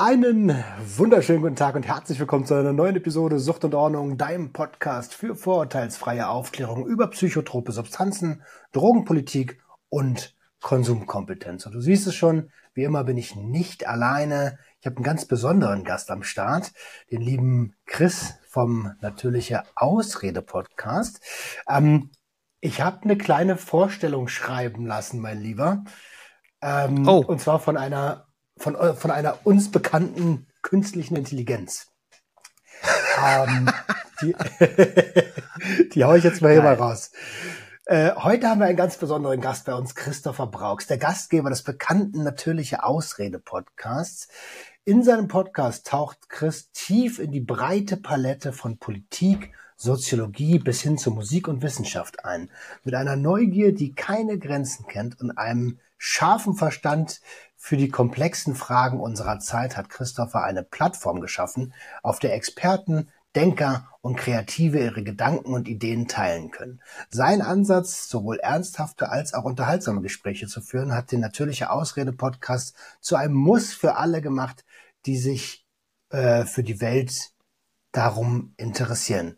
Einen wunderschönen guten Tag und herzlich willkommen zu einer neuen Episode Sucht und Ordnung, deinem Podcast für vorurteilsfreie Aufklärung über psychotrope Substanzen, Drogenpolitik und Konsumkompetenz. Und du siehst es schon, wie immer bin ich nicht alleine. Ich habe einen ganz besonderen Gast am Start, den lieben Chris vom Natürliche Ausrede Podcast. Ähm, ich habe eine kleine Vorstellung schreiben lassen, mein Lieber. Ähm, Oh. Und zwar von einer, von, von einer uns bekannten künstlichen Intelligenz. ähm, die, die hau ich jetzt mal hier mal Geil. raus. Äh, heute haben wir einen ganz besonderen Gast bei uns, Christopher Brauks, der Gastgeber des bekannten Natürliche Ausrede Podcasts. In seinem Podcast taucht Chris tief in die breite Palette von Politik, Soziologie bis hin zu Musik und Wissenschaft ein. Mit einer Neugier, die keine Grenzen kennt und einem scharfen Verstand für die komplexen Fragen unserer Zeit hat Christopher eine Plattform geschaffen, auf der Experten, Denker und Kreative ihre Gedanken und Ideen teilen können. Sein Ansatz, sowohl ernsthafte als auch unterhaltsame Gespräche zu führen, hat den Natürliche Ausrede Podcast zu einem Muss für alle gemacht, die sich äh, für die Welt darum interessieren.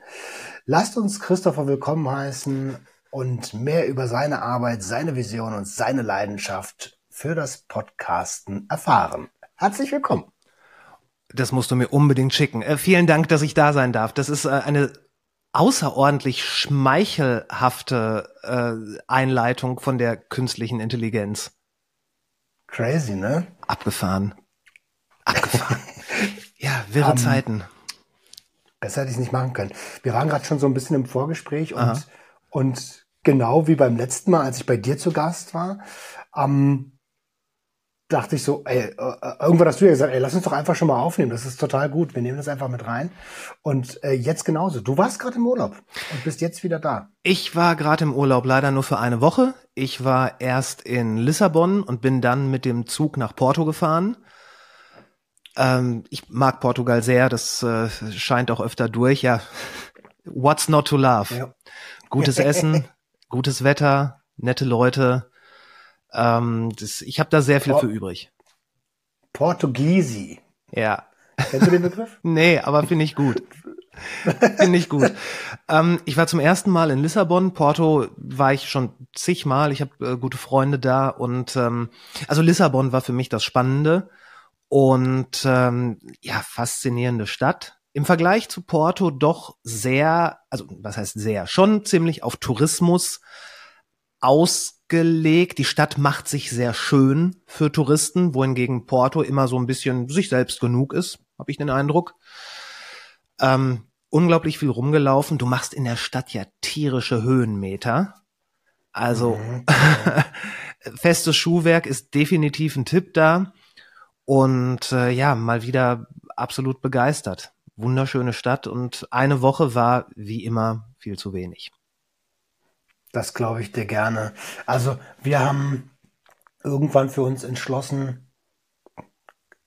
Lasst uns Christopher willkommen heißen und mehr über seine Arbeit, seine Vision und seine Leidenschaft für das Podcasten erfahren. Herzlich willkommen. Das musst du mir unbedingt schicken. Äh, vielen Dank, dass ich da sein darf. Das ist äh, eine außerordentlich schmeichelhafte äh, Einleitung von der künstlichen Intelligenz. Crazy, ne? Abgefahren. Abgefahren. ja, wirre Ähm, Zeiten. Besser hätte ich es nicht machen können. Wir waren gerade schon so ein bisschen im Vorgespräch Aha. und, und genau wie beim letzten Mal, als ich bei dir zu Gast war, ähm, dachte ich so, ey, äh, irgendwann hast du ja gesagt, ey, lass uns doch einfach schon mal aufnehmen. Das ist total gut. Wir nehmen das einfach mit rein. Und äh, jetzt genauso. Du warst gerade im Urlaub und bist jetzt wieder da. Ich war gerade im Urlaub, leider nur für eine Woche. Ich war erst in Lissabon und bin dann mit dem Zug nach Porto gefahren. Ähm, ich mag Portugal sehr, das äh, scheint auch öfter durch. Ja, what's not to love? Ja. Gutes Essen, gutes Wetter, nette Leute. Ähm, das, ich habe da sehr viel Oh. für übrig. Portugiesi. Ja. Kennst du den Begriff? Nee, aber finde ich gut. finde ich gut. Ähm, ich war zum ersten Mal in Lissabon. Porto war ich schon zigmal. Ich habe äh, gute Freunde da und ähm, also Lissabon war für mich das Spannende und ähm, ja faszinierende Stadt. Im Vergleich zu Porto doch sehr, also was heißt sehr, schon ziemlich auf Tourismus ausgelegt. Die Stadt macht sich sehr schön für Touristen, wohingegen Porto immer so ein bisschen sich selbst genug ist, habe ich den Eindruck. Ähm, unglaublich viel rumgelaufen. Du machst in der Stadt ja tierische Höhenmeter. Also Mhm. festes Schuhwerk ist definitiv ein Tipp da. Und äh, ja, mal wieder absolut begeistert. Wunderschöne Stadt und eine Woche war wie immer viel zu wenig. Das glaube ich dir gerne. Also wir haben irgendwann für uns entschlossen,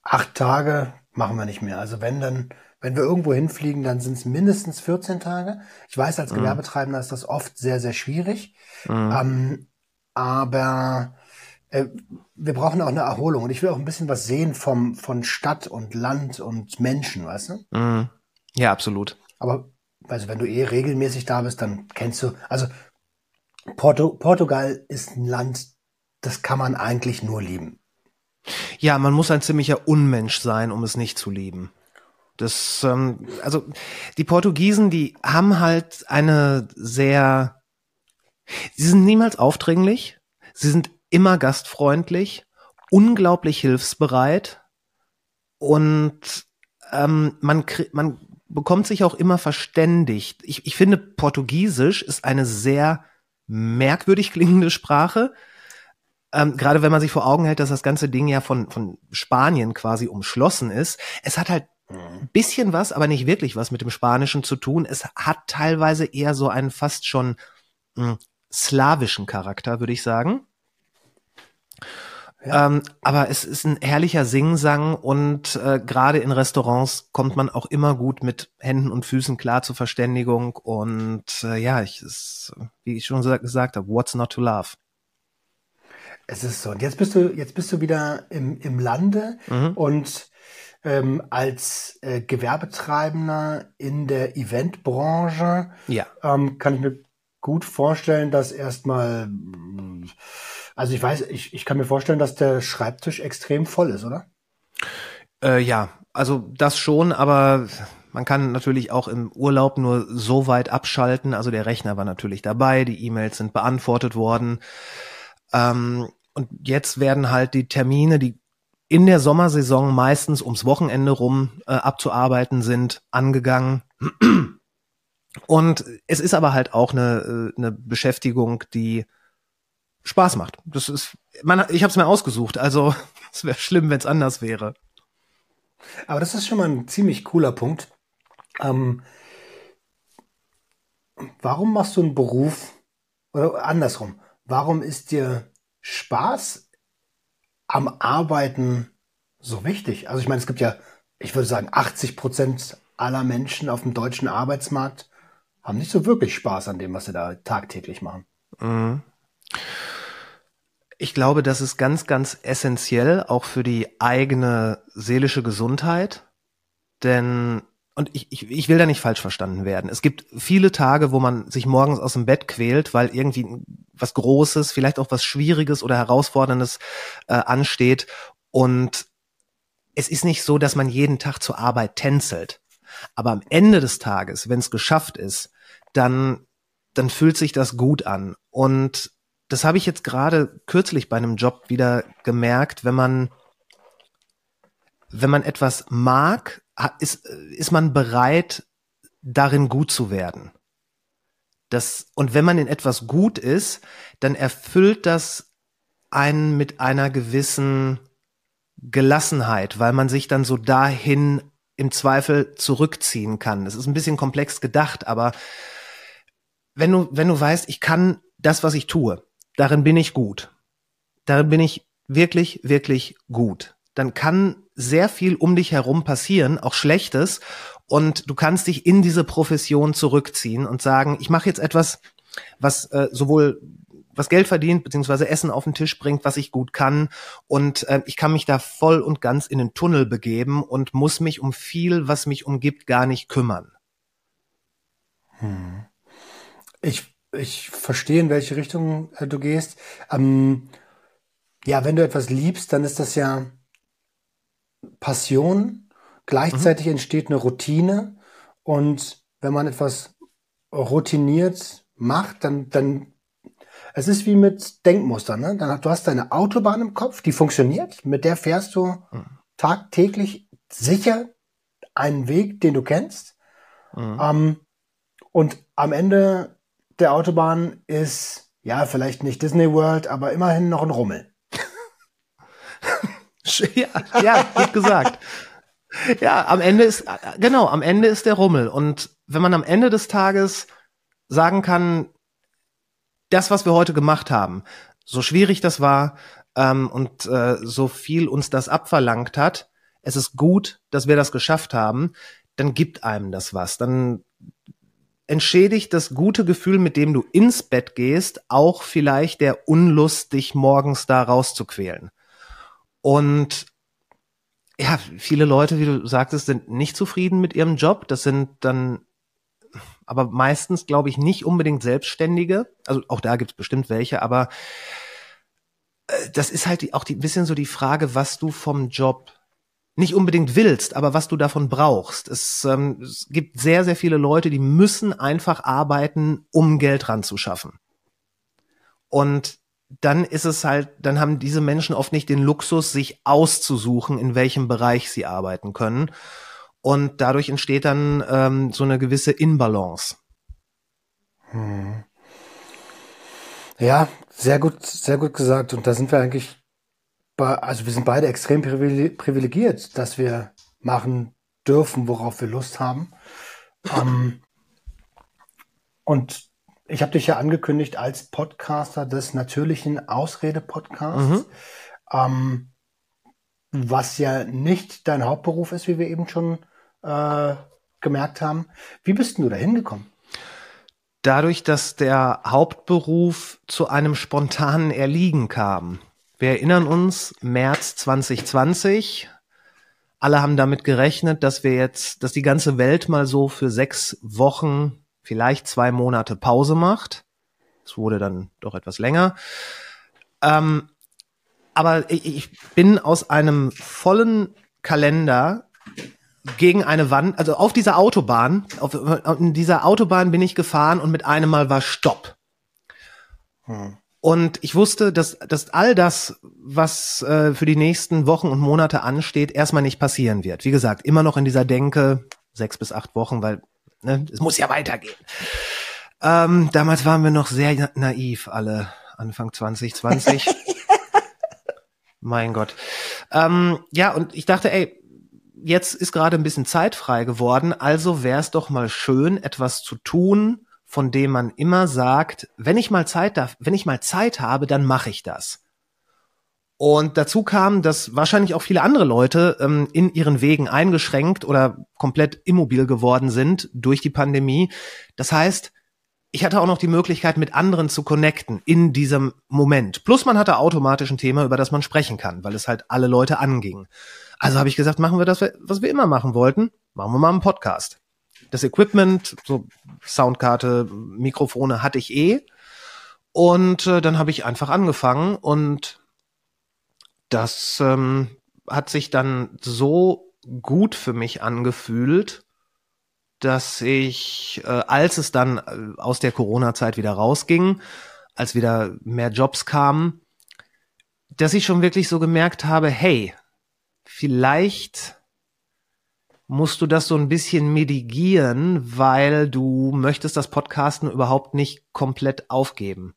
acht Tage machen wir nicht mehr. Also wenn dann, wenn wir irgendwo hinfliegen, dann sind es mindestens 14 Tage. Ich weiß, als Mhm. Gewerbetreibender ist das oft sehr, sehr schwierig. Mhm. Ähm, aber äh, wir brauchen auch eine Erholung. Und ich will auch ein bisschen was sehen vom, von Stadt und Land und Menschen, weißt du? Mhm. Ja, absolut. Aber also wenn du eh regelmäßig da bist, dann kennst du, also Porto, Portugal ist ein Land, das kann man eigentlich nur lieben. Ja, man muss ein ziemlicher Unmensch sein, um es nicht zu lieben. Das, ähm, also die Portugiesen, die haben halt eine sehr, sie sind niemals aufdringlich, sie sind immer gastfreundlich, unglaublich hilfsbereit, und ähm, man, man bekommt sich auch immer verständigt. Ich, ich finde, Portugiesisch ist eine sehr merkwürdig klingende Sprache. Ähm, Gerade wenn man sich vor Augen hält, dass das ganze Ding ja von, von Spanien quasi umschlossen ist. Es hat halt ein bisschen was, aber nicht wirklich was mit dem Spanischen zu tun. Es hat teilweise eher so einen fast schon mh, hm, slawischen Charakter, würde ich sagen. Ja. Ähm, aber es ist ein herrlicher Singsang und äh, gerade in Restaurants kommt man auch immer gut mit Händen und Füßen klar zur Verständigung und äh, ja, ich ist, wie ich schon gesagt habe, what's not to love? Es ist so. Und jetzt bist du, jetzt bist du wieder im, im Lande mhm. und ähm, als äh, Gewerbetreibender in der Eventbranche ja. ähm, kann ich mir gut vorstellen, dass erstmal also ich weiß, ich, ich kann mir vorstellen, dass der Schreibtisch extrem voll ist, oder? Äh, ja, also das schon, aber man kann natürlich auch im Urlaub nur so weit abschalten. Also der Rechner war natürlich dabei, die E-Mails sind beantwortet worden. Ähm, und jetzt werden halt die Termine, die in der Sommersaison meistens ums Wochenende rum äh, abzuarbeiten sind, angegangen. Und es ist aber halt auch eine, äh, eine Beschäftigung, die Spaß macht. Das ist, man, ich habe es mir ausgesucht. Also es wäre schlimm, wenn es anders wäre. Aber das ist schon mal ein ziemlich cooler Punkt. Ähm, warum machst du einen Beruf oder andersrum? Warum ist dir Spaß am Arbeiten so wichtig? Also ich meine, es gibt ja, ich würde sagen, 80 Prozent aller Menschen auf dem deutschen Arbeitsmarkt haben nicht so wirklich Spaß an dem, was sie da tagtäglich machen. Mhm. Ich glaube, das ist ganz, ganz essentiell, auch für die eigene seelische Gesundheit. Denn, und ich, ich, ich will da nicht falsch verstanden werden. Es gibt viele Tage, wo man sich morgens aus dem Bett quält, weil irgendwie was Großes, vielleicht auch was Schwieriges oder Herausforderndes äh, ansteht. Und es ist nicht so, dass man jeden Tag zur Arbeit tänzelt. Aber am Ende des Tages, wenn es geschafft ist, dann, dann fühlt sich das gut an. Und das habe ich jetzt gerade kürzlich bei einem Job wieder gemerkt, wenn man wenn man etwas mag, ist, ist man bereit, darin gut zu werden. Das, und wenn man in etwas gut ist, dann erfüllt das einen mit einer gewissen Gelassenheit, weil man sich dann so dahin im Zweifel zurückziehen kann. Das ist ein bisschen komplex gedacht, aber wenn du, wenn du weißt, ich kann das, was ich tue, darin bin ich gut. Darin bin ich wirklich, wirklich gut. Dann kann sehr viel um dich herum passieren, auch Schlechtes, und du kannst dich in diese Profession zurückziehen und sagen, ich mache jetzt etwas, was äh, sowohl was Geld verdient, beziehungsweise Essen auf den Tisch bringt, was ich gut kann. Und äh, ich kann mich da voll und ganz in den Tunnel begeben und muss mich um viel, was mich umgibt, gar nicht kümmern. Hm. Ich ich verstehe, in welche Richtung äh, du gehst. Ähm, ja, wenn du etwas liebst, dann ist das ja Passion. Gleichzeitig mhm. entsteht eine Routine. Und wenn man etwas routiniert macht, dann, dann, es ist wie mit Denkmustern, ne? Dann, du hast deine Autobahn im Kopf, die funktioniert, mit der fährst du mhm. tagtäglich sicher einen Weg, den du kennst. Mhm. Ähm, und am Ende der Autobahn ist, ja, vielleicht nicht Disney World, aber immerhin noch ein Rummel. ja, ja, gut gesagt. Ja, am Ende ist, genau, am Ende ist der Rummel. Und wenn man am Ende des Tages sagen kann, das, was wir heute gemacht haben, so schwierig das war ähm, und äh, so viel uns das abverlangt hat, es ist gut, dass wir das geschafft haben, dann gibt einem das was. Dann entschädigt das gute Gefühl, mit dem du ins Bett gehst, auch vielleicht der Unlust, dich morgens da rauszuquälen. Und ja, viele Leute, wie du sagtest, sind nicht zufrieden mit ihrem Job. Das sind dann aber meistens, glaube ich, nicht unbedingt Selbstständige. Also auch da gibt es bestimmt welche, aber äh, das ist halt auch ein bisschen so die Frage, was du vom Job nicht unbedingt willst, aber was du davon brauchst. Es, ähm, es gibt sehr, sehr viele Leute, die müssen einfach arbeiten, um Geld ranzuschaffen. Und dann ist es halt, dann haben diese Menschen oft nicht den Luxus, sich auszusuchen, in welchem Bereich sie arbeiten können. Und dadurch entsteht dann ähm, so eine gewisse Inbalance. Hm. Ja, sehr gut, sehr gut gesagt. Und da sind wir eigentlich, also wir sind beide extrem privilegiert, dass wir machen dürfen, worauf wir Lust haben. Ähm, und ich habe dich ja angekündigt als Podcaster des natürlichen Ausrede-Podcasts, mhm. ähm, was ja nicht dein Hauptberuf ist, wie wir eben schon äh, gemerkt haben. Wie bist du da hingekommen? Dadurch, dass der Hauptberuf zu einem spontanen Erliegen kam. Wir erinnern uns, März 2020, alle haben damit gerechnet, dass wir jetzt, dass die ganze Welt mal so für sechs Wochen vielleicht zwei Monate Pause macht. Es wurde dann doch etwas länger. Ähm, aber ich, ich bin aus einem vollen Kalender gegen eine Wand, also auf dieser Autobahn, auf, in dieser Autobahn bin ich gefahren und mit einem Mal war Stopp. Hm. Und ich wusste, dass, dass all das, was äh, für die nächsten Wochen und Monate ansteht, erstmal nicht passieren wird. Wie gesagt, immer noch in dieser Denke, sechs bis acht Wochen, weil Ne? Es muss ja weitergehen. Ähm, damals waren wir noch sehr naiv, alle Anfang 2020. mein Gott. Ähm, ja, und ich dachte, ey, jetzt ist gerade ein bisschen Zeit frei geworden, also wäre es doch mal schön, etwas zu tun, von dem man immer sagt, wenn ich mal Zeit darf, wenn ich mal Zeit habe, dann mache ich das. Und dazu kam, dass wahrscheinlich auch viele andere Leute ähm, in ihren Wegen eingeschränkt oder komplett immobil geworden sind durch die Pandemie. Das heißt, ich hatte auch noch die Möglichkeit, mit anderen zu connecten in diesem Moment. Plus man hatte automatisch ein Thema, über das man sprechen kann, weil es halt alle Leute anging. Also habe ich gesagt, machen wir das, was wir immer machen wollten. Machen wir mal einen Podcast. Das Equipment, so Soundkarte, Mikrofone hatte ich eh. Und äh, dann habe ich einfach angefangen und das ähm, hat sich dann so gut für mich angefühlt, dass ich, äh, als es dann äh, aus der Corona-Zeit wieder rausging, als wieder mehr Jobs kamen, dass ich schon wirklich so gemerkt habe, hey, vielleicht musst du das so ein bisschen mitigieren, weil du möchtest das Podcasten überhaupt nicht komplett aufgeben,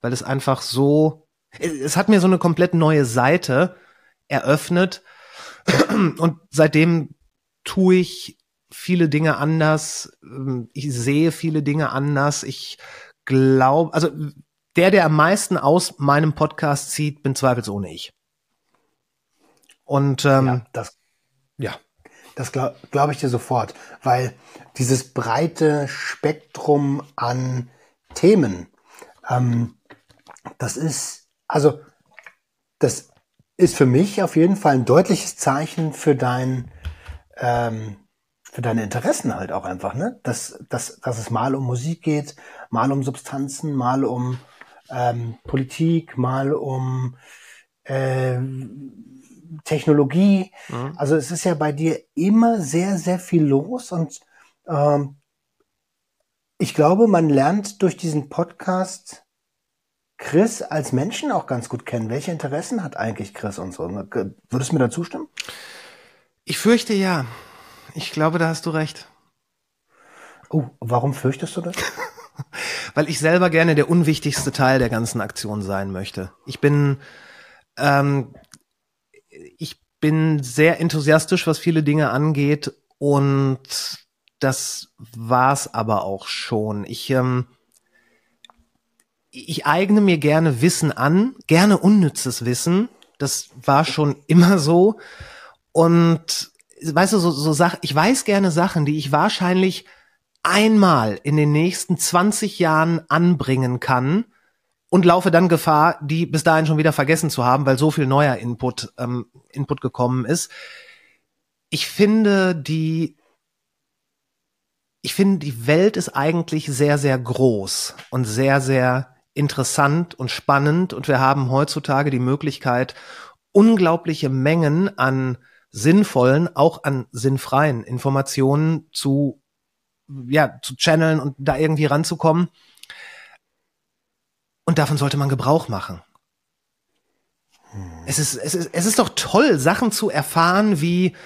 weil es einfach so es hat mir so eine komplett neue Seite eröffnet und seitdem tue ich viele Dinge anders. Ich sehe viele Dinge anders. Ich glaube, also der, der am meisten aus meinem Podcast zieht, bin zweifelsohne ich. Und ähm, ja, das. Das glaube glaub ich dir sofort, weil dieses breite Spektrum an Themen, ähm, das ist also das ist für mich auf jeden Fall ein deutliches Zeichen für dein ähm, für deine Interessen halt auch einfach, ne? Dass, dass, dass es mal um Musik geht, mal um Substanzen, mal um ähm, Politik, mal um äh, Technologie. Mhm. Also es ist ja bei dir immer sehr, sehr viel los und ähm, ich glaube, man lernt durch diesen Podcast Chris als Menschen auch ganz gut kennen. Welche Interessen hat eigentlich Chris und so? Würdest du mir da zustimmen? Ich fürchte ja. Ich glaube, da hast du recht. Oh, warum fürchtest du das? Weil ich selber gerne der unwichtigste Teil der ganzen Aktion sein möchte. Ich bin, ähm, ich bin sehr enthusiastisch, was viele Dinge angeht und das war's aber auch schon. Ich ähm, ich eigne mir gerne Wissen an, gerne unnützes Wissen. Das war schon immer so. Und weißt du, so, so Sachen, ich weiß gerne Sachen, die ich wahrscheinlich einmal in den nächsten 20 Jahren anbringen kann und laufe dann Gefahr, die bis dahin schon wieder vergessen zu haben, weil so viel neuer Input, ähm, Input gekommen ist. Ich finde, die ich finde, die Welt ist eigentlich sehr, sehr groß und sehr, sehr interessant und spannend und wir haben heutzutage die Möglichkeit, unglaubliche Mengen an sinnvollen, auch an sinnfreien Informationen zu, ja, zu channeln und da irgendwie ranzukommen. Und davon sollte man Gebrauch machen. Es ist, es ist, es ist doch toll, Sachen zu erfahren wie,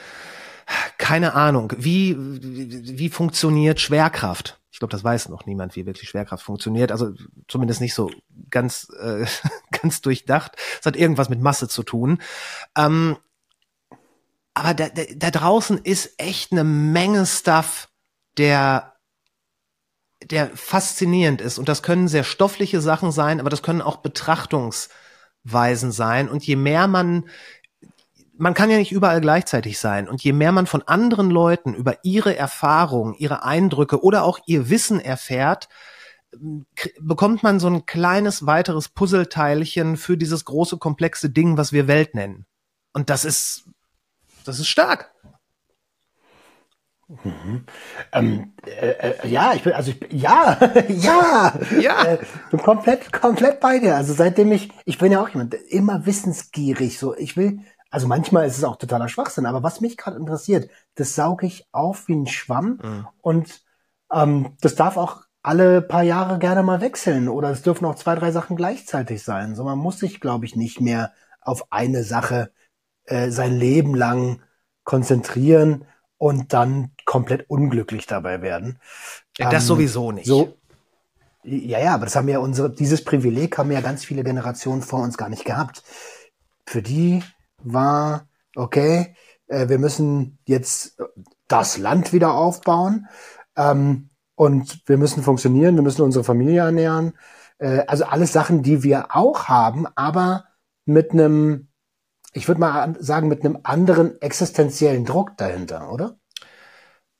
keine Ahnung, wie, wie, wie funktioniert Schwerkraft? Ich glaube, das weiß noch niemand, wie wirklich Schwerkraft funktioniert. Also zumindest nicht so ganz, äh, ganz durchdacht. Es hat irgendwas mit Masse zu tun. Ähm, aber da, da, da draußen ist echt eine Menge Stuff, der der faszinierend ist. Und das können sehr stoffliche Sachen sein, aber das können auch Betrachtungsweisen sein. Und je mehr man man kann ja nicht überall gleichzeitig sein. Und je mehr man von anderen Leuten über ihre Erfahrungen, ihre Eindrücke oder auch ihr Wissen erfährt, bekommt man so ein kleines weiteres Puzzleteilchen für dieses große komplexe Ding, was wir Welt nennen. Und das ist, das ist stark. Mhm. Ähm, äh, äh, ja, ich bin, also ich bin, ja, ja, ja, äh, bin komplett, komplett bei dir. Also seitdem ich, ich bin ja auch jemand, immer wissensgierig, so, ich will, also manchmal ist es auch totaler Schwachsinn, aber was mich gerade interessiert, das sauge ich auf wie ein Schwamm mhm. und ähm, das darf auch alle paar Jahre gerne mal wechseln oder es dürfen auch zwei, drei Sachen gleichzeitig sein. So man muss sich, glaube ich, nicht mehr auf eine Sache äh, sein Leben lang konzentrieren und dann komplett unglücklich dabei werden. Ja, das ähm, sowieso nicht. So, ja, ja, aber das haben ja unsere, dieses Privileg haben ja ganz viele Generationen vor uns gar nicht gehabt. Für die war, okay, äh, wir müssen jetzt das Land wieder aufbauen ähm, und wir müssen funktionieren, wir müssen unsere Familie ernähren. Äh, also alles Sachen, die wir auch haben, aber mit einem, ich würde mal sagen, mit einem anderen existenziellen Druck dahinter, oder?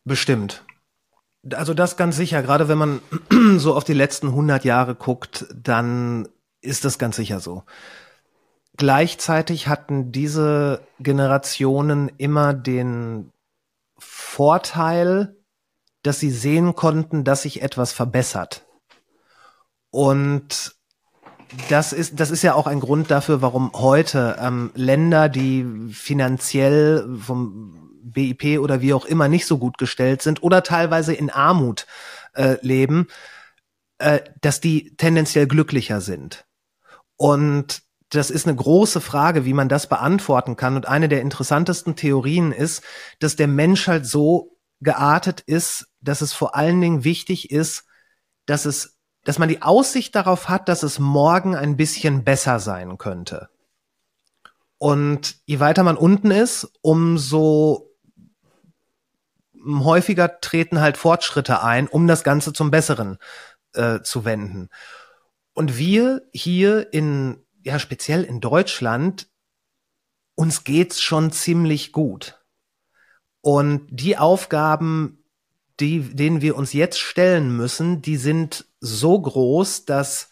Bestimmt. Also das ganz sicher. Gerade wenn man so auf die letzten 100 Jahre guckt, dann ist das ganz sicher so. Gleichzeitig hatten diese Generationen immer den Vorteil, dass sie sehen konnten, dass sich etwas verbessert. Und das ist, das ist ja auch ein Grund dafür, warum heute ähm, Länder, die finanziell vom BIP oder wie auch immer nicht so gut gestellt sind oder teilweise in Armut äh, leben, äh, dass die tendenziell glücklicher sind. Und das ist eine große Frage, wie man das beantworten kann. Und eine der interessantesten Theorien ist, dass der Mensch halt so geartet ist, dass es vor allen Dingen wichtig ist, dass es, dass man die Aussicht darauf hat, dass es morgen ein bisschen besser sein könnte. Und je weiter man unten ist, umso häufiger treten halt Fortschritte ein, um das Ganze zum Besseren äh, zu wenden. Und wir hier in ja speziell in Deutschland, uns geht's schon ziemlich gut. Und die Aufgaben, die, denen wir uns jetzt stellen müssen, die sind so groß, dass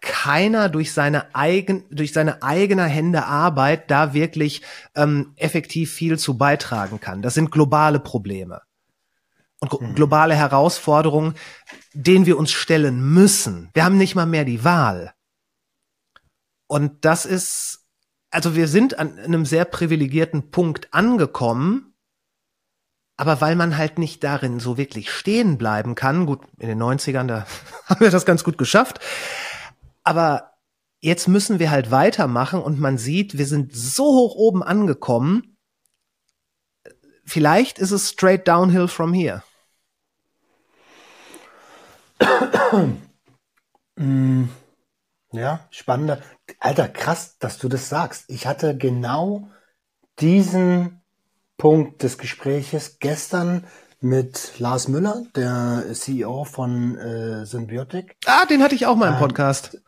keiner durch seine eigen, durch seine eigene Hände Arbeit da wirklich ähm, effektiv viel zu beitragen kann. Das sind globale Probleme und hm. globale Herausforderungen, denen wir uns stellen müssen. Wir haben nicht mal mehr die Wahl. Und das ist, also wir sind an einem sehr privilegierten Punkt angekommen, aber weil man halt nicht darin so wirklich stehen bleiben kann, gut, in den 90ern, da haben wir das ganz gut geschafft, aber jetzt müssen wir halt weitermachen und man sieht, wir sind so hoch oben angekommen, vielleicht ist es straight downhill from here. mm. Ja, spannender. Alter, krass, dass du das sagst. Ich hatte genau diesen Punkt des Gespräches gestern mit Lars Müller, der CEO von äh, Symbiotic. Ah, den hatte ich auch mal im Podcast.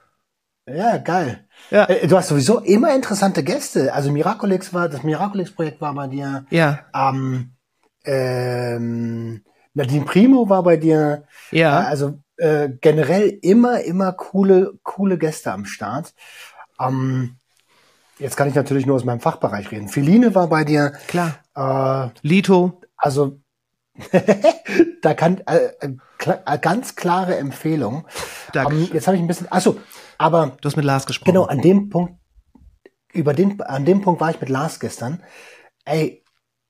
Ja, geil. Ja. Äh, du hast sowieso immer interessante Gäste. Also Miraculix war, das Miraculix-Projekt war bei dir. Ja. Ähm, ähm, Nadine Primo war bei dir. Ja. Äh, also äh, generell immer, immer coole, coole Gäste am Start. Ähm, jetzt kann ich natürlich nur aus meinem Fachbereich reden. Feline war bei dir. Klar. Äh, Lito. Also da kann äh, klar, äh, ganz klare Empfehlung. Danke. Ähm, jetzt habe ich ein bisschen. Achso, aber du hast mit Lars gesprochen. Genau, an dem Punkt, über den, an dem Punkt war ich mit Lars gestern. Ey,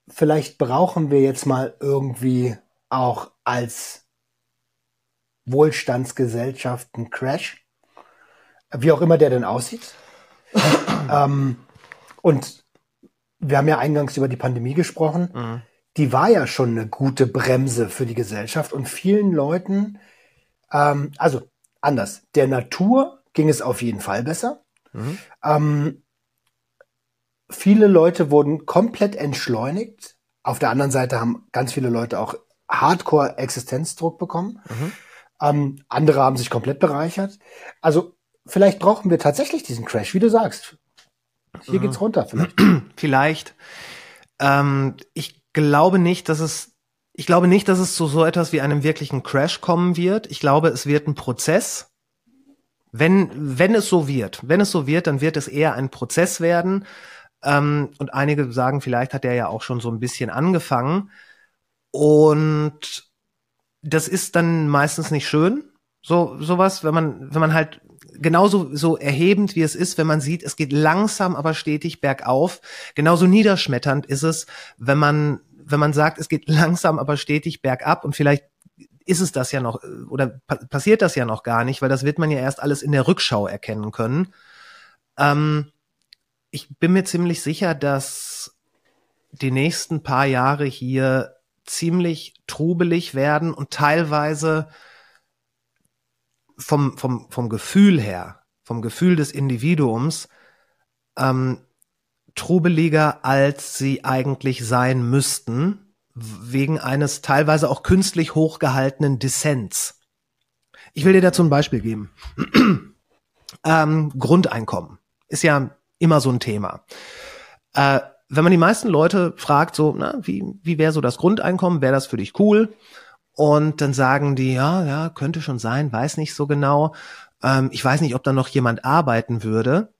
vielleicht brauchen wir jetzt mal irgendwie auch als Wohlstandsgesellschaften Crash. Wie auch immer der denn aussieht. ähm, und wir haben ja eingangs über die Pandemie gesprochen. Mhm. Die war ja schon eine gute Bremse für die Gesellschaft und vielen Leuten, ähm, also anders, der Natur ging es auf jeden Fall besser. Mhm. Ähm, viele Leute wurden komplett entschleunigt. Auf der anderen Seite haben ganz viele Leute auch Hardcore-Existenzdruck bekommen. Mhm. Ähm, andere haben sich komplett bereichert. Also vielleicht brauchen wir tatsächlich diesen Crash, wie du sagst. Hier Mhm. geht's runter vielleicht. Vielleicht. Ähm, ich glaube nicht, dass es, ich glaube nicht, dass es zu so etwas wie einem wirklichen Crash kommen wird. Ich glaube, es wird ein Prozess. Wenn, wenn es so wird, wenn es so wird, dann wird es eher ein Prozess werden. Ähm, und einige sagen, vielleicht hat der ja auch schon so ein bisschen angefangen. Und das ist dann meistens nicht schön. So, sowas, wenn man, wenn man halt genauso so erhebend wie es ist, wenn man sieht, es geht langsam, aber stetig bergauf. Genauso niederschmetternd ist es, wenn man, wenn man sagt, es geht langsam, aber stetig bergab und vielleicht ist es das ja noch oder pa passiert das ja noch gar nicht, weil das wird man ja erst alles in der Rückschau erkennen können. Ähm, ich bin mir ziemlich sicher, dass die nächsten paar Jahre hier ziemlich trubelig werden und teilweise vom, vom, vom Gefühl her, vom Gefühl des Individuums, ähm, trubeliger, als sie eigentlich sein müssten, wegen eines teilweise auch künstlich hochgehaltenen Dissens. Ich will dir dazu ein Beispiel geben. ähm, Grundeinkommen ist ja immer so ein Thema. Äh, wenn man die meisten Leute fragt, so, na, wie, wie wäre so das Grundeinkommen, wäre das für dich cool? Und dann sagen die, ja, ja, könnte schon sein, weiß nicht so genau. Ähm, ich weiß nicht, ob da noch jemand arbeiten würde,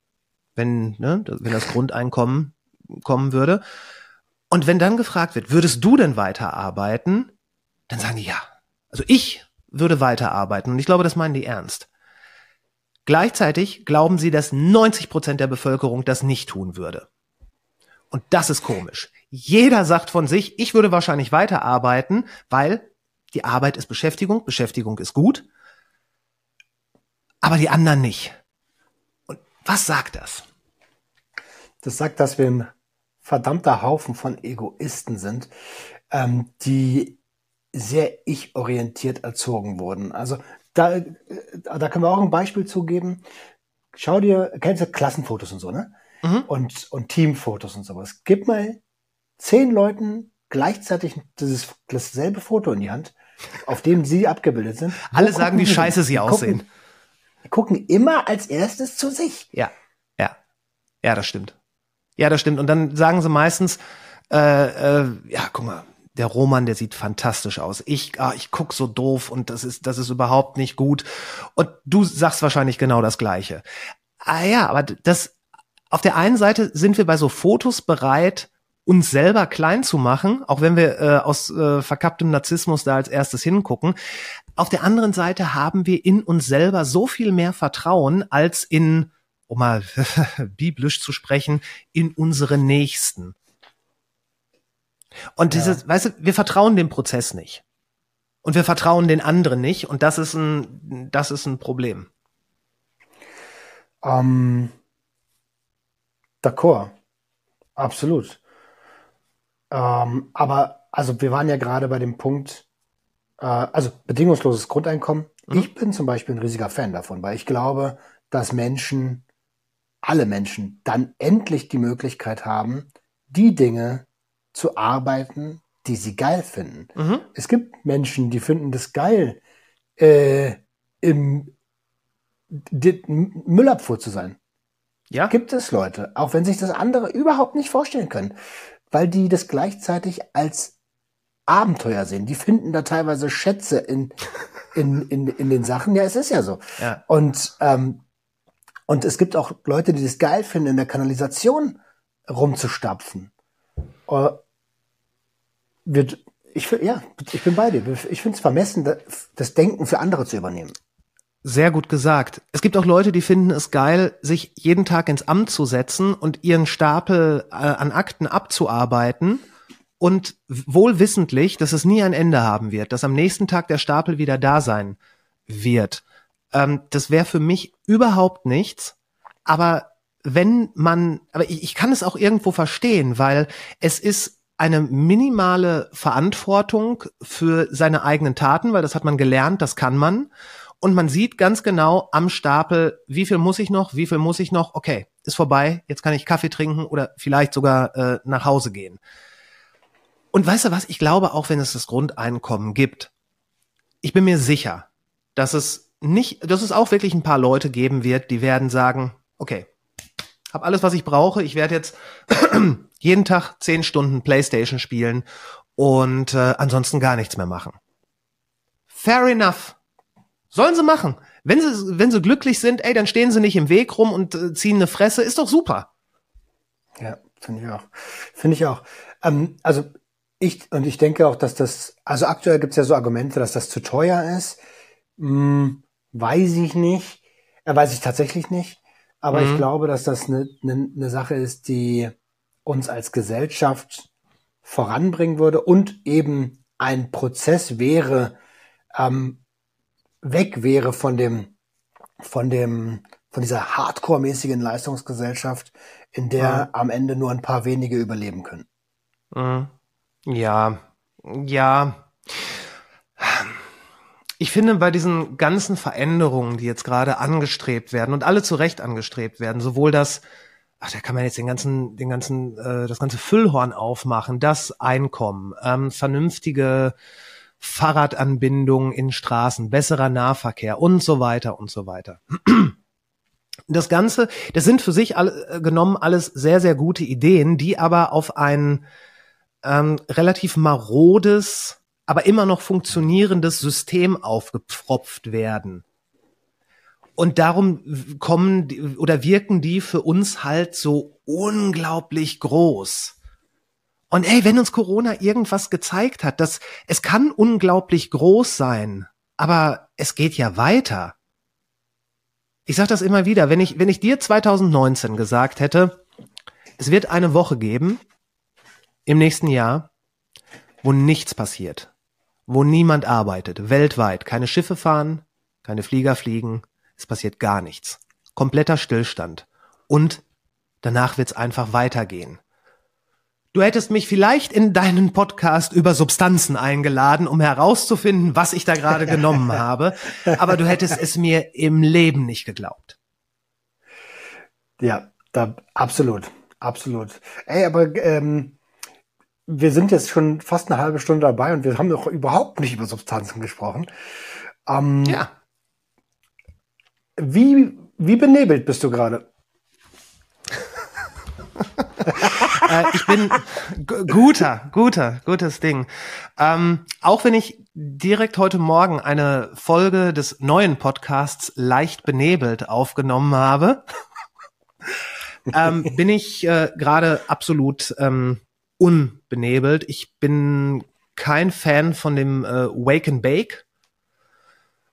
wenn, ne, wenn das Grundeinkommen kommen würde. Und wenn dann gefragt wird, würdest du denn weiterarbeiten? Dann sagen die ja. Also ich würde weiterarbeiten. Und ich glaube, das meinen die ernst. Gleichzeitig glauben sie, dass 90 Prozent der Bevölkerung das nicht tun würde. Und das ist komisch. Jeder sagt von sich, ich würde wahrscheinlich weiterarbeiten, weil die Arbeit ist Beschäftigung, Beschäftigung ist gut, aber die anderen nicht. Und was sagt das? Das sagt, dass wir ein verdammter Haufen von Egoisten sind, ähm, die sehr ich-orientiert erzogen wurden. Also da, äh, da können wir auch ein Beispiel zugeben. Schau dir, kennst du Klassenfotos und so, ne? Mhm. Und, und Teamfotos und sowas. Gib mal zehn Leuten gleichzeitig dieses, dasselbe Foto in die Hand, auf dem sie abgebildet sind. Wo Alle sagen, gucken wie scheiße sie aussehen. Gucken, die gucken immer als erstes zu sich. Ja, ja, ja, das stimmt. Ja, das stimmt. Und dann sagen sie meistens, äh, äh, ja, guck mal, der Roman, der sieht fantastisch aus. Ich, ah, ich guck so doof und das ist, das ist überhaupt nicht gut. Und du sagst wahrscheinlich genau das Gleiche. Ah ja, aber das, auf der einen Seite sind wir bei so Fotos bereit, uns selber klein zu machen, auch wenn wir äh, aus äh, verkapptem Narzissmus da als erstes hingucken. Auf der anderen Seite haben wir in uns selber so viel mehr Vertrauen als in, um mal biblisch zu sprechen, in unsere Nächsten. Und dieses, weißt du, wir vertrauen dem Prozess nicht. Und wir vertrauen den anderen nicht. Und das ist ein, das ist ein Problem. Ähm, D'accord. Absolut. Ähm, aber, also wir waren ja gerade bei dem Punkt, äh, also bedingungsloses Grundeinkommen. Mhm. Ich bin zum Beispiel ein riesiger Fan davon, weil ich glaube, dass Menschen, alle Menschen, dann endlich die Möglichkeit haben, die Dinge zu arbeiten, die sie geil finden. Mhm. Es gibt Menschen, die finden das geil, äh, im Müllabfuhr zu sein. Ja? Gibt es Leute, auch wenn sich das andere überhaupt nicht vorstellen können, weil die das gleichzeitig als Abenteuer sehen. Die finden da teilweise Schätze in, in, in, in den Sachen. Ja, es ist ja so. Ja. Und, ähm, und es gibt auch Leute, die das geil finden, in der Kanalisation rumzustapfen. Äh, wird, ich, ja, ich bin bei dir. Ich finde es vermessen, da- das Denken für andere zu übernehmen. Sehr gut gesagt. Es gibt auch Leute, die finden es geil, sich jeden Tag ins Amt zu setzen und ihren Stapel äh, an Akten abzuarbeiten und wohl wissentlich, dass es nie ein Ende haben wird, dass am nächsten Tag der Stapel wieder da sein wird. Ähm, das wäre für mich überhaupt nichts. Aber wenn man, aber ich, ich kann es auch irgendwo verstehen, weil es ist eine minimale Verantwortung für seine eigenen Taten, weil das hat man gelernt, das kann man. Und man sieht ganz genau am Stapel, wie viel muss ich noch, wie viel muss ich noch, okay, ist vorbei, jetzt kann ich Kaffee trinken oder vielleicht sogar äh, nach Hause gehen. Und weißt du was, ich glaube, auch wenn es das Grundeinkommen gibt, ich bin mir sicher, dass es nicht, dass es auch wirklich ein paar Leute geben wird, die werden sagen, okay, hab alles, was ich brauche, ich werde jetzt jeden Tag zehn Stunden Playstation spielen und äh, ansonsten gar nichts mehr machen. Fair enough. Sollen sie machen. Wenn sie, wenn sie glücklich sind, ey, dann stehen sie nicht im Weg rum und äh, ziehen eine Fresse, ist doch super. Ja, finde ich auch. Finde ich auch. Ähm, also ich, und ich denke auch, dass das, also aktuell gibt es ja so Argumente, dass das zu teuer ist. Hm, weiß ich nicht. Äh, weiß ich tatsächlich nicht. Aber mhm. ich glaube, dass das eine, eine, eine Sache ist, die uns als Gesellschaft voranbringen würde und eben ein Prozess wäre, ähm, weg wäre von dem, von dem, von dieser hardcore-mäßigen Leistungsgesellschaft, in der ja. am Ende nur ein paar wenige überleben können. Mhm. Ja, ja. Ich finde bei diesen ganzen Veränderungen, die jetzt gerade angestrebt werden und alle zu Recht angestrebt werden, sowohl das, ach, da kann man jetzt den ganzen, den ganzen, äh, das ganze Füllhorn aufmachen, das Einkommen, ähm, vernünftige Fahrradanbindung in Straßen, besserer Nahverkehr und so weiter und so weiter. Das Ganze, das sind für sich alle, äh, genommen alles sehr, sehr gute Ideen, die aber auf ein ähm, relativ marodes, aber immer noch funktionierendes System aufgepfropft werden. Und darum kommen oder wirken die für uns halt so unglaublich groß. Und ey, wenn uns Corona irgendwas gezeigt hat, dass es kann unglaublich groß sein, aber es geht ja weiter. Ich sag das immer wieder, wenn ich, wenn ich dir 2019 gesagt hätte, es wird eine Woche geben im nächsten Jahr, wo nichts passiert, wo niemand arbeitet, weltweit, keine Schiffe fahren, keine Flieger fliegen, es passiert gar nichts. Kompletter Stillstand. Und danach wird's einfach weitergehen. Du hättest mich vielleicht in deinen Podcast über Substanzen eingeladen, um herauszufinden, was ich da gerade genommen habe, aber du hättest es mir im Leben nicht geglaubt. Ja, da absolut, absolut. Ey, aber ähm, wir sind jetzt schon fast eine halbe Stunde dabei und wir haben noch überhaupt nicht über Substanzen gesprochen. Ähm, ja. Wie, wie benebelt bist du gerade? äh, ich bin guter, guter, gutes Ding. Ähm, auch wenn ich direkt heute Morgen eine Folge des neuen Podcasts leicht benebelt aufgenommen habe, ähm, bin ich äh, gerade absolut ähm, unbenebelt. Ich bin kein Fan von dem äh, Wake and Bake.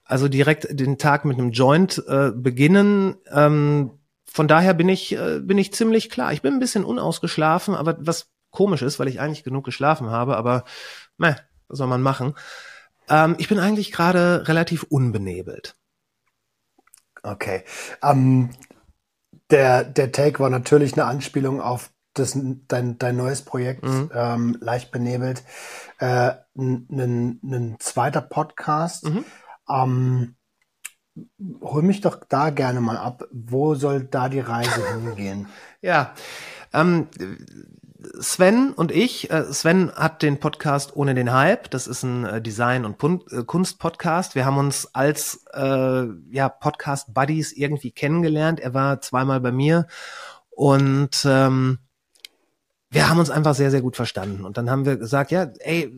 Also direkt den Tag mit einem Joint äh, beginnen. Ähm, von daher bin ich, äh, bin ich ziemlich klar. Ich bin ein bisschen unausgeschlafen, aber was komisch ist, weil ich eigentlich genug geschlafen habe, aber meh, was soll man machen? Ähm, ich bin eigentlich gerade relativ unbenebelt. Okay. Ähm, der, der Take war natürlich eine Anspielung auf das, dein, dein neues Projekt, mhm. ähm, leicht benebelt. Äh, ein zweiter Podcast. Mhm. Ähm, hol mich doch da gerne mal ab. Wo soll da die Reise hingehen? Ja, ähm, Sven und ich, äh, Sven hat den Podcast Ohne den Hype, das ist ein äh, Design- und äh, Kunst-Podcast. Wir haben uns als äh, ja, Podcast-Buddies irgendwie kennengelernt. Er war zweimal bei mir und ähm, wir haben uns einfach sehr, sehr gut verstanden. Und dann haben wir gesagt, ja, ey,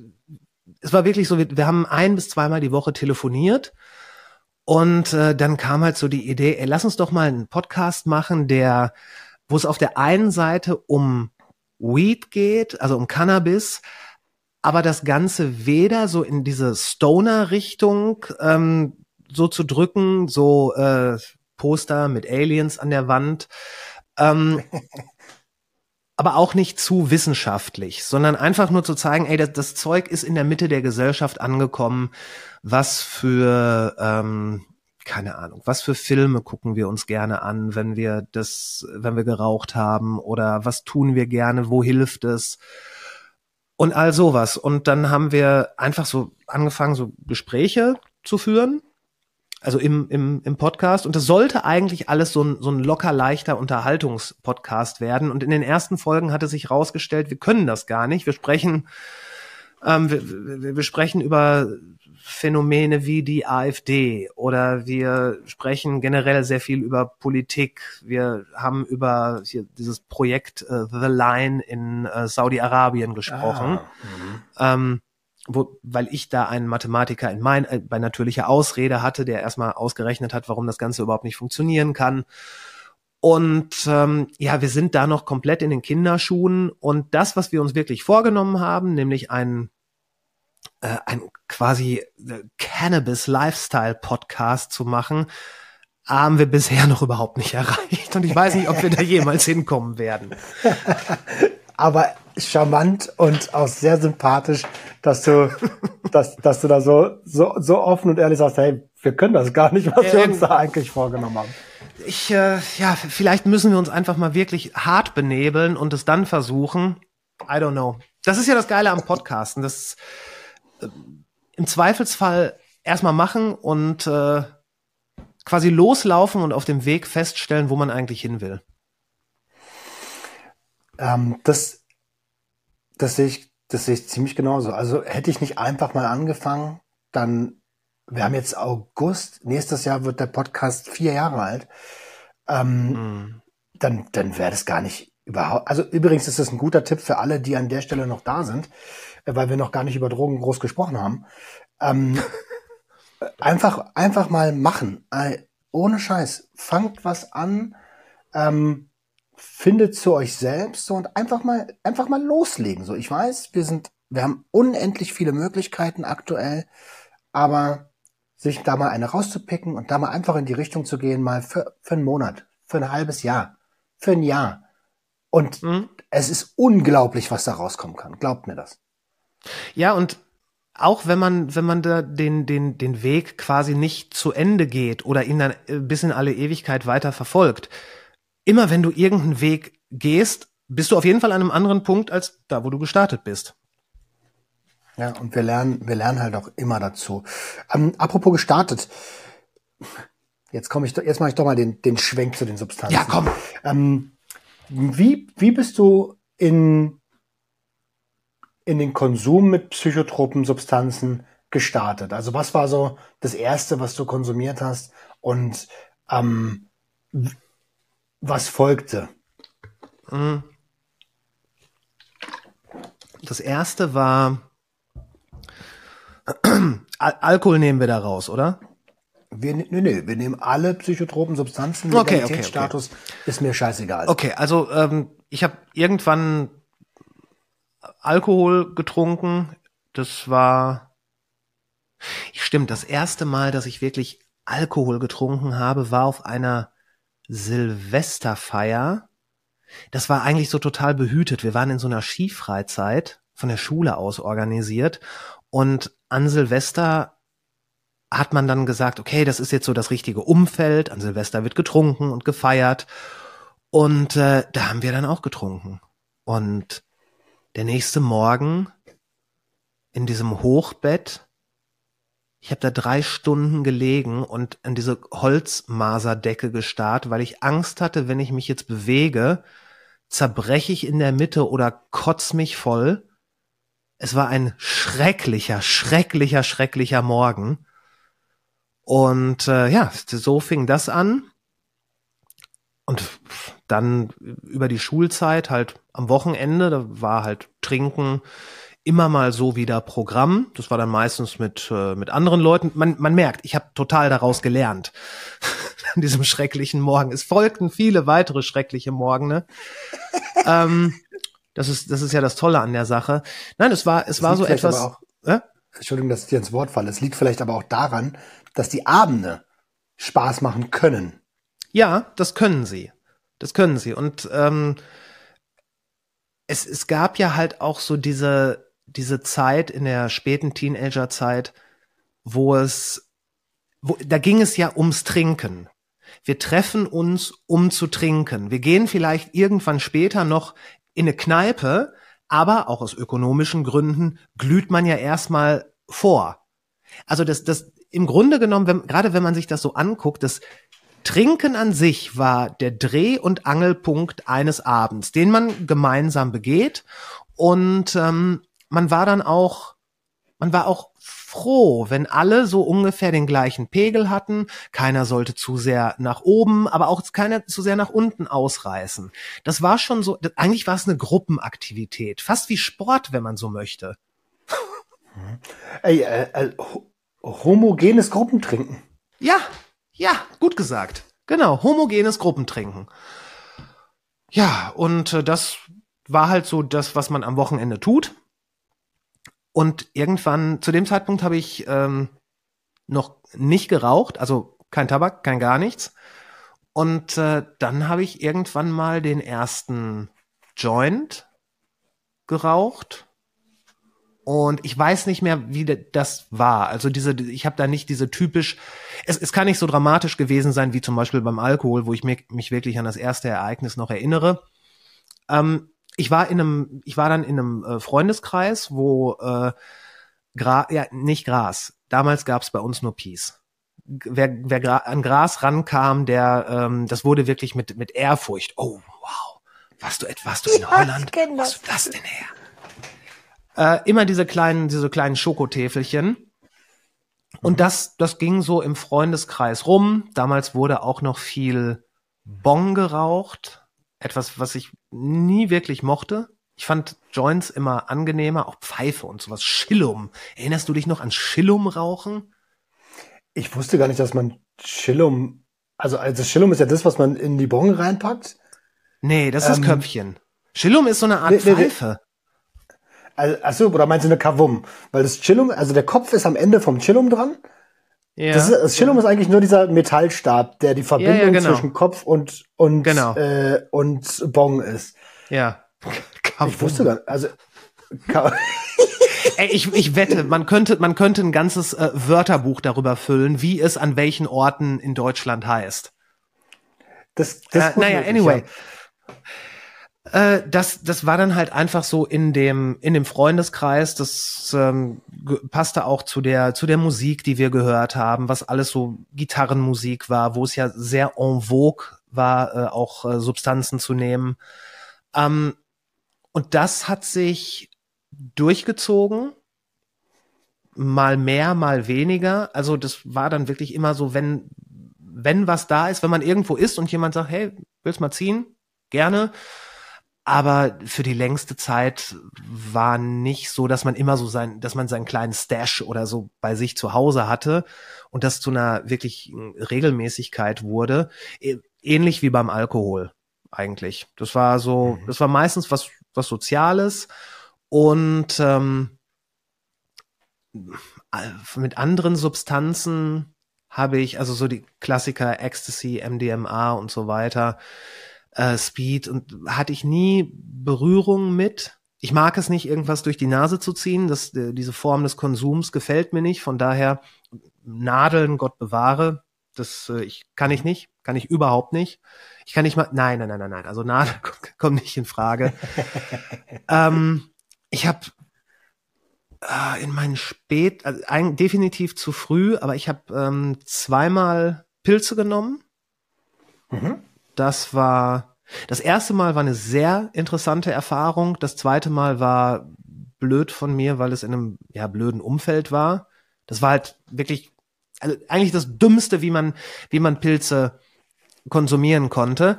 es war wirklich so, wir, wir haben ein bis zweimal die Woche telefoniert und äh, dann kam halt so die Idee, ey, lass uns doch mal einen Podcast machen, der, wo es auf der einen Seite um Weed geht, also um Cannabis, aber das Ganze weder so in diese Stoner-Richtung ähm, so zu drücken, so äh, Poster mit Aliens an der Wand, ähm, aber auch nicht zu wissenschaftlich, sondern einfach nur zu zeigen, ey, das, das Zeug ist in der Mitte der Gesellschaft angekommen, was für ähm, keine Ahnung, was für Filme gucken wir uns gerne an, wenn wir das, wenn wir geraucht haben oder was tun wir gerne, wo hilft es und all sowas. Und dann haben wir einfach so angefangen, so Gespräche zu führen also im, im, im Podcast. Und das sollte eigentlich alles so ein, so ein locker leichter Unterhaltungspodcast werden. Und in den ersten Folgen hatte sich rausgestellt, wir können das gar nicht. Wir sprechen, ähm, wir, wir, wir sprechen über Phänomene wie die AfD oder wir sprechen generell sehr viel über Politik. Wir haben über hier dieses Projekt äh, The Line in äh, Saudi-Arabien gesprochen. Ah, ähm, wo, weil ich da einen Mathematiker in mein, äh, bei natürlicher Ausrede hatte, der erstmal ausgerechnet hat, warum das Ganze überhaupt nicht funktionieren kann. Und ähm, ja, wir sind da noch komplett in den Kinderschuhen. Und das, was wir uns wirklich vorgenommen haben, nämlich ein, äh, ein quasi äh, Cannabis-Lifestyle-Podcast zu machen, haben wir bisher noch überhaupt nicht erreicht. Und ich weiß nicht, ob wir da jemals hinkommen werden. Aber charmant und auch sehr sympathisch, dass du, dass, dass du da so, so, so offen und ehrlich sagst, hey, wir können das gar nicht, was wir uns da eigentlich vorgenommen haben. Ich, äh, ja, vielleicht müssen wir uns einfach mal wirklich hart benebeln und es dann versuchen. I don't know. Das ist ja das Geile am Podcasten. Das äh, im Zweifelsfall erstmal machen und äh, quasi loslaufen und auf dem Weg feststellen, wo man eigentlich hin will. Ähm, das das sehe ich, das sehe ich ziemlich genauso. Also hätte ich nicht einfach mal angefangen, dann, wir haben jetzt August, nächstes Jahr wird der Podcast vier Jahre alt, ähm, mhm. dann, dann wäre das gar nicht überhaupt, also übrigens ist das ein guter Tipp für alle, die an der Stelle noch da sind, äh, weil wir noch gar nicht über Drogen groß gesprochen haben. Ähm, einfach, einfach mal machen. Äh, ohne Scheiß. Fangt was an. Ähm, findet zu euch selbst so und einfach mal, einfach mal loslegen. So, ich weiß, wir sind, wir haben unendlich viele Möglichkeiten aktuell, aber sich da mal eine rauszupicken und da mal einfach in die Richtung zu gehen, mal für, für einen Monat, für ein halbes Jahr, für ein Jahr. Und mhm. es ist unglaublich, was da rauskommen kann. Glaubt mir das. Ja, und auch wenn man, wenn man da den, den, den Weg quasi nicht zu Ende geht oder ihn dann äh, bis in alle Ewigkeit weiter verfolgt, immer wenn du irgendeinen Weg gehst, bist du auf jeden Fall an einem anderen Punkt als da, wo du gestartet bist. Ja, und wir lernen, wir lernen halt auch immer dazu. Ähm, apropos gestartet. Jetzt komme ich, jetzt mache ich doch mal den, den Schwenk zu den Substanzen. Ja, komm. Ähm, wie, wie bist du in, in den Konsum mit psychotropen Substanzen gestartet? Also was war so das erste, was du konsumiert hast? Und ähm, was folgte? Mhm. Das erste war Al Alkohol nehmen wir da raus, oder? Wir, nee, nee, wir nehmen alle psychotropen Substanzen. Okay, okay, okay. ist mir scheißegal. Okay, also ähm, ich habe irgendwann Alkohol getrunken. Das war, stimmt, das erste Mal, dass ich wirklich Alkohol getrunken habe, war auf einer Silvesterfeier. Das war eigentlich so total behütet. Wir waren in so einer Skifreizeit von der Schule aus organisiert und an Silvester hat man dann gesagt, okay, das ist jetzt so das richtige Umfeld. An Silvester wird getrunken und gefeiert. Und äh, da haben wir dann auch getrunken. Und der nächste Morgen in diesem Hochbett ich habe da drei Stunden gelegen und an diese Holzmaserdecke gestarrt, weil ich Angst hatte, wenn ich mich jetzt bewege, zerbreche ich in der Mitte oder kotz mich voll. Es war ein schrecklicher, schrecklicher, schrecklicher Morgen. Und äh, ja, so fing das an. Und dann über die Schulzeit halt am Wochenende, da war halt Trinken, immer mal so wieder Programm. Das war dann meistens mit, äh, mit anderen Leuten. Man, man merkt, ich habe total daraus gelernt. An diesem schrecklichen Morgen. Es folgten viele weitere schreckliche Morgen. ähm, das ist, das ist ja das Tolle an der Sache. Nein, es war, es das war so etwas. Auch, äh? Entschuldigung, dass ich dir ins Wort falle. Es liegt vielleicht aber auch daran, dass die Abende Spaß machen können. Ja, das können sie. Das können sie. Und ähm, es, es gab ja halt auch so diese, diese Zeit in der späten Teenagerzeit, wo es, wo, da ging es ja ums Trinken. Wir treffen uns, um zu trinken. Wir gehen vielleicht irgendwann später noch in eine Kneipe, aber auch aus ökonomischen Gründen glüht man ja erstmal vor. Also das, das im Grunde genommen, wenn, gerade wenn man sich das so anguckt, das Trinken an sich war der Dreh- und Angelpunkt eines Abends, den man gemeinsam begeht. Und ähm, man war dann auch, man war auch froh, wenn alle so ungefähr den gleichen Pegel hatten. Keiner sollte zu sehr nach oben, aber auch keiner zu sehr nach unten ausreißen. Das war schon so, eigentlich war es eine Gruppenaktivität, fast wie Sport, wenn man so möchte. Ey, äh, äh, homogenes Gruppentrinken. Ja, ja, gut gesagt. Genau, homogenes Gruppentrinken. Ja, und äh, das war halt so das, was man am Wochenende tut. Und irgendwann, zu dem Zeitpunkt habe ich ähm, noch nicht geraucht, also kein Tabak, kein gar nichts. Und äh, dann habe ich irgendwann mal den ersten Joint geraucht und ich weiß nicht mehr, wie das war. Also diese, ich habe da nicht diese typisch, es, es kann nicht so dramatisch gewesen sein wie zum Beispiel beim Alkohol, wo ich mich, mich wirklich an das erste Ereignis noch erinnere. Ähm, ich war in einem, ich war dann in einem äh, Freundeskreis, wo äh, Gra ja nicht Gras. Damals gab es bei uns nur Peace. Wer, wer gra an Gras rankam, der, ähm, das wurde wirklich mit mit Ehrfurcht. Oh wow, warst du etwas du in ja, Holland? Was ist das denn her? äh, immer diese kleinen, diese kleinen Schokotäfelchen. Und mhm. das, das ging so im Freundeskreis rum. Damals wurde auch noch viel Bon geraucht. Etwas, was ich nie wirklich mochte. Ich fand Joints immer angenehmer, auch Pfeife und sowas. Schillum. Erinnerst du dich noch an Schillum rauchen? Ich wusste gar nicht, dass man Schillum, also, also Schillum ist ja das, was man in die Bon reinpackt. Nee, das ist ähm, Köpfchen. Schillum ist so eine Art nee, Pfeife. Achso, oder meinst du eine Kavum? Weil das Chillum, also der Kopf ist am Ende vom Chillum dran. Ja. Das, ist, das Chillum ja. ist eigentlich nur dieser Metallstab, der die Verbindung ja, genau. zwischen Kopf und und genau. äh, und Bong ist. Ja. Kavum. Ich wusste gar nicht, also Ey, ich, ich wette, man könnte, man könnte ein ganzes äh, Wörterbuch darüber füllen, wie es an welchen Orten in Deutschland heißt. Das, das äh, naja, anyway. Ja. Äh, das, das war dann halt einfach so in dem, in dem Freundeskreis. Das ähm, passte auch zu der, zu der Musik, die wir gehört haben, was alles so Gitarrenmusik war, wo es ja sehr en vogue war, äh, auch äh, Substanzen zu nehmen. Ähm, und das hat sich durchgezogen. Mal mehr, mal weniger. Also das war dann wirklich immer so, wenn, wenn was da ist, wenn man irgendwo ist und jemand sagt, hey, willst mal ziehen? Gerne aber für die längste Zeit war nicht so, dass man immer so sein, dass man seinen kleinen Stash oder so bei sich zu Hause hatte und das zu einer wirklich Regelmäßigkeit wurde, ähnlich wie beim Alkohol eigentlich. Das war so, mhm. das war meistens was was Soziales und ähm, mit anderen Substanzen habe ich also so die Klassiker Ecstasy, MDMA und so weiter äh, Speed und hatte ich nie Berührung mit. Ich mag es nicht, irgendwas durch die Nase zu ziehen. Das, äh, diese Form des Konsums gefällt mir nicht. Von daher Nadeln, Gott bewahre. Das äh, ich, kann ich nicht, kann ich überhaupt nicht. Ich kann nicht mal, nein, nein, nein, nein, nein. Also Nadeln kommt, nicht in Frage. ähm, ich habe äh, in meinen Spät, also ein, definitiv zu früh, aber ich habe ähm, zweimal Pilze genommen. Mhm. Das war, das erste Mal war eine sehr interessante Erfahrung. Das zweite Mal war blöd von mir, weil es in einem, ja, blöden Umfeld war. Das war halt wirklich, also eigentlich das Dümmste, wie man, wie man Pilze konsumieren konnte.